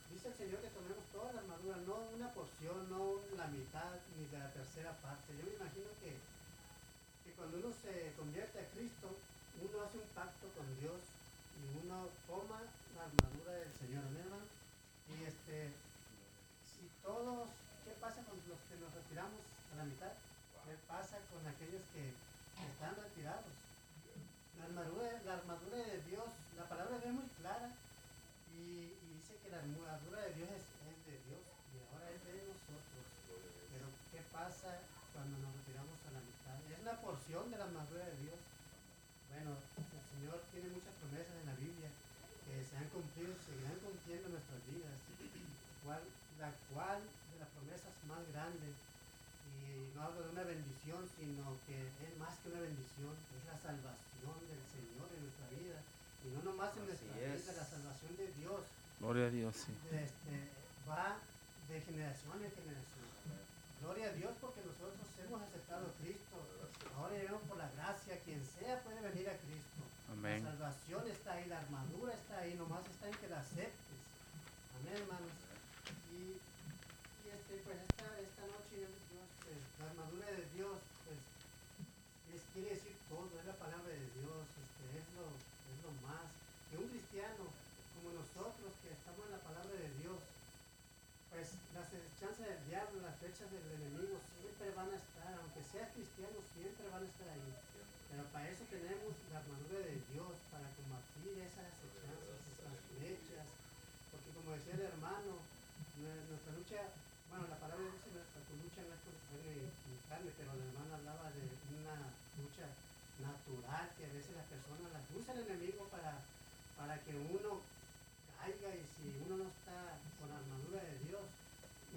C: Dice el Señor que tomemos toda la armadura, no una porción, no la mitad ni la tercera parte. Yo me imagino que, que cuando uno se convierte a Cristo, uno hace un pacto con Dios y uno toma la armadura del Señor, ¿amén, hermano? Y este, si todos, ¿qué pasa con los que nos retiramos a la mitad? ¿Qué pasa con aquellos que están retirados? La armadura, la armadura de Dios, la palabra de Dios es muy clara y, dice que la armadura de Dios es, es de Dios y ahora es de nosotros. Pero ¿qué pasa cuando nos retiramos a la mitad? Es una porción de la armadura de Dios. Bueno, el Señor tiene muchas promesas en la Biblia que se han cumplido seguirán cumpliendo en nuestras vidas. Cual, la cual de las promesas más grande, y no hablo de una bendición, sino que es más que una bendición, es la salvación del Señor en nuestra vida. Y no nomás en
B: Así
C: nuestra
B: es.
C: vida, la salvación de Dios.
D: Gloria a Dios, sí.
C: este, va de generación en generación. Gloria a Dios porque nosotros hemos aceptado a Cristo. Ahora llegamos por la gracia. Quien sea puede venir a Cristo.
D: Amén.
C: La salvación está ahí, la armadura está ahí, nomás está en que la aceptes. Amén, hermanos. Y, y este, pues esta, esta noche, yo, este, la armadura de Dios, pues, es, quiere decir todo, es la palabra de Dios, este, es, lo, es lo más. Que un cristiano como nosotros, que estamos en la palabra de Dios, pues las chances del diablo, las flechas del enemigo siempre van a estar, aunque seas cristiano, siempre van a estar ahí. Pero para eso tenemos la armadura de Dios, para combatir esas chances, esas flechas. Porque como decía el hermano, nue- nuestra lucha, bueno, la palabra de Dios dice nuestra lucha no es por carne, pero el hermano hablaba de una lucha natural que a veces las personas las usa el enemigo para, para que uno caiga y si uno no está con la armadura de Dios,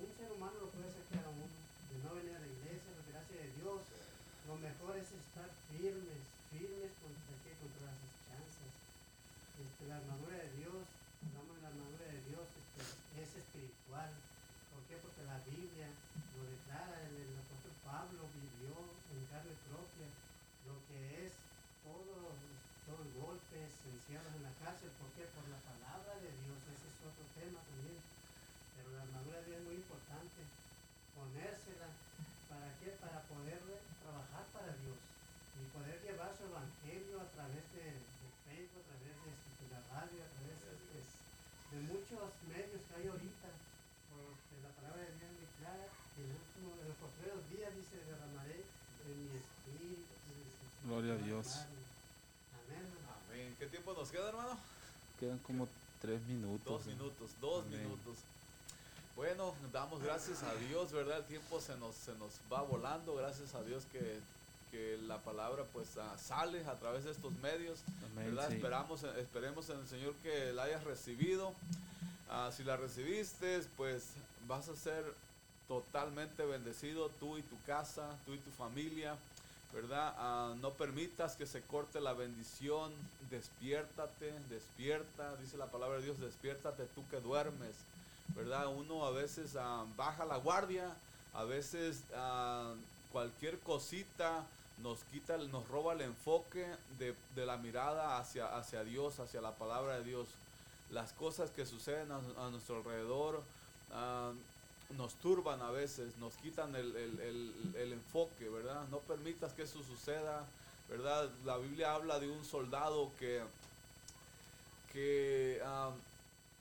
C: un ser humano lo puede sacar a uno de no venir a la iglesia, retirarse de Dios. Lo mejor es estar firmes, firmes contra qué, contra las chanzas. Este, la armadura de Dios, hablamos de la armadura de Dios, este, es espiritual. ¿Por qué? Porque la Biblia lo declara, el, el apóstol Pablo vivió en carne propia lo que es todo, todo golpes, encierros en la cárcel. ¿Por qué? Por la palabra de Dios. Ese es otro tema también. Pero la armadura de Dios es muy importante. Ponérsela. ¿Para qué? Para poder trabajar para Dios. Y poder llevar su evangelio a través de, Facebook, a través de, de la radio, a través de, muchos medios que hay ahorita. Porque la palabra de Dios es muy clara. El último, en los postreros días dice, derramaré de mi espíritu.
D: Gloria a Dios.
C: Amén.
A: ¿Qué tiempo nos queda, hermano?
D: Quedan como tres minutos.
A: Dos minutos, dos
D: Amén.
A: minutos. Bueno, damos gracias a Dios, ¿verdad? El tiempo se nos, se nos va volando, gracias a Dios que, que la palabra pues ah, sale a través de estos medios,
D: Amén,
A: ¿verdad?
D: sí.
A: Esperamos, esperemos en el Señor que la hayas recibido. Ah, si la recibiste, pues vas a ser totalmente bendecido, tú y tu casa, tú y tu familia, ¿verdad? Ah, no permitas que se corte la bendición, despiértate, despierta, dice la palabra de Dios, despiértate tú que duermes, ¿verdad? Uno a veces ah, baja la guardia, a veces ah, cualquier cosita nos quita, nos roba el enfoque de, de la mirada hacia, hacia Dios, hacia la palabra de Dios. Las cosas que suceden a, a nuestro alrededor nos turban a veces, nos quitan el, el- el- el enfoque, ¿verdad? No permitas que eso suceda, ¿verdad? La Biblia habla de un soldado que, que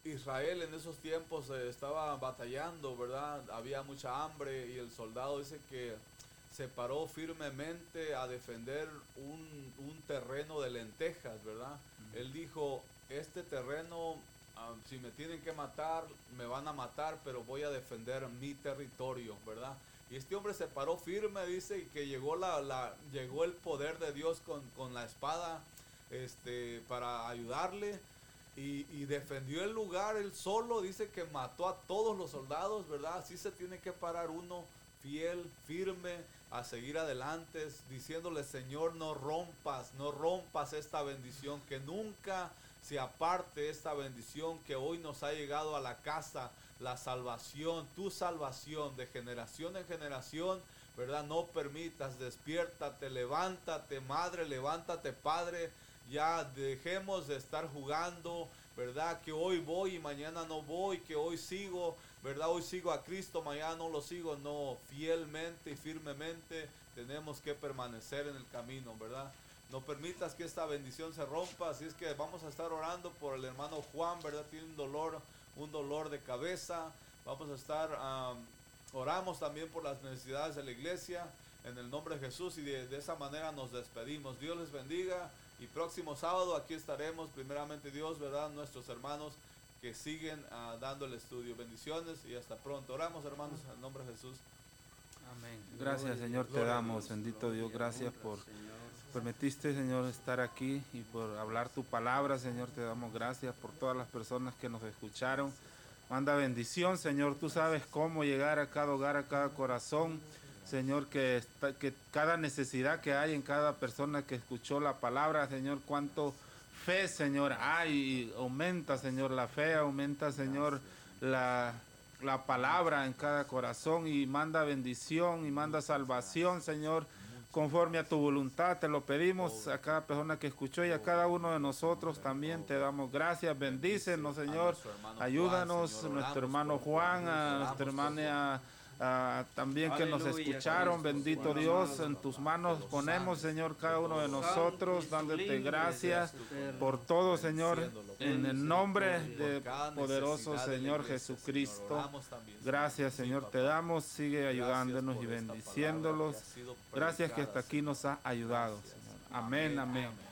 A: Israel en esos tiempos eh, estaba batallando, ¿verdad? Había mucha hambre y el soldado dice que se paró firmemente a defender un, un terreno de lentejas, ¿verdad? Él dijo, este terreno, ah, si me tienen que matar, me van a matar, pero voy a defender mi territorio, ¿verdad? Y este hombre se paró firme, dice, y que llegó, la, la- llegó el poder de Dios con, con la espada este, para ayudarle. Y, y defendió el lugar él solo, dice que mató a todos los soldados, ¿verdad? Así se tiene que parar uno fiel, firme, a seguir adelante, diciéndole, Señor, no rompas, no rompas esta bendición, que nunca se aparte esta bendición que hoy nos ha llegado a la casa, la salvación, tu salvación de generación en generación, ¿verdad? No permitas, despiértate, levántate, madre, levántate, padre, ya dejemos de estar jugando, ¿verdad? Que hoy voy y mañana no voy, que hoy sigo, ¿verdad? Hoy sigo a Cristo, mañana no lo sigo, no, fielmente y firmemente tenemos que permanecer en el camino, ¿verdad? No permitas que esta bendición se rompa, así es que vamos a estar orando por el hermano Juan, ¿verdad? Tiene un dolor, un dolor de cabeza, vamos a estar, am, oramos también por las necesidades de la iglesia, en el nombre de Jesús y de, de esa manera nos despedimos. Dios les bendiga y próximo sábado aquí estaremos, primeramente Dios, ¿verdad? Nuestros hermanos que siguen ah, dando el estudio. Bendiciones y hasta pronto. Oramos hermanos en el nombre de Jesús.
D: Amén. Gracias, Señor, te damos. Bendito Dios, gracias por
B: Señor.
D: Permitiste, Señor, estar aquí y por hablar tu palabra, Señor. Te damos gracias por todas las personas que nos escucharon. Manda bendición, Señor. Tú sabes cómo llegar a cada hogar, a cada corazón. Señor, que, está- que cada necesidad que hay en cada persona que escuchó la palabra, Señor, cuánto fe, Señor. Ay, aumenta, Señor, la fe, aumenta, Señor, la, la palabra en cada corazón y manda bendición y manda salvación, Señor. Conforme a tu voluntad, te lo pedimos a cada persona que escuchó y a cada uno de nosotros también te damos gracias. Bendícenos, Señor. Ayúdanos, nuestro hermano Juan, a nuestra hermana ah, también que nos escucharon. Bendito Dios, en tus manos ponemos, Señor, cada uno de nosotros, dándote gracias por todo, Señor, en el nombre de poderoso Señor Jesucristo. Gracias, Señor, te damos. Sigue ayudándonos y bendiciéndolos. Gracias que hasta aquí nos ha ayudado. Señor. Amén, amén.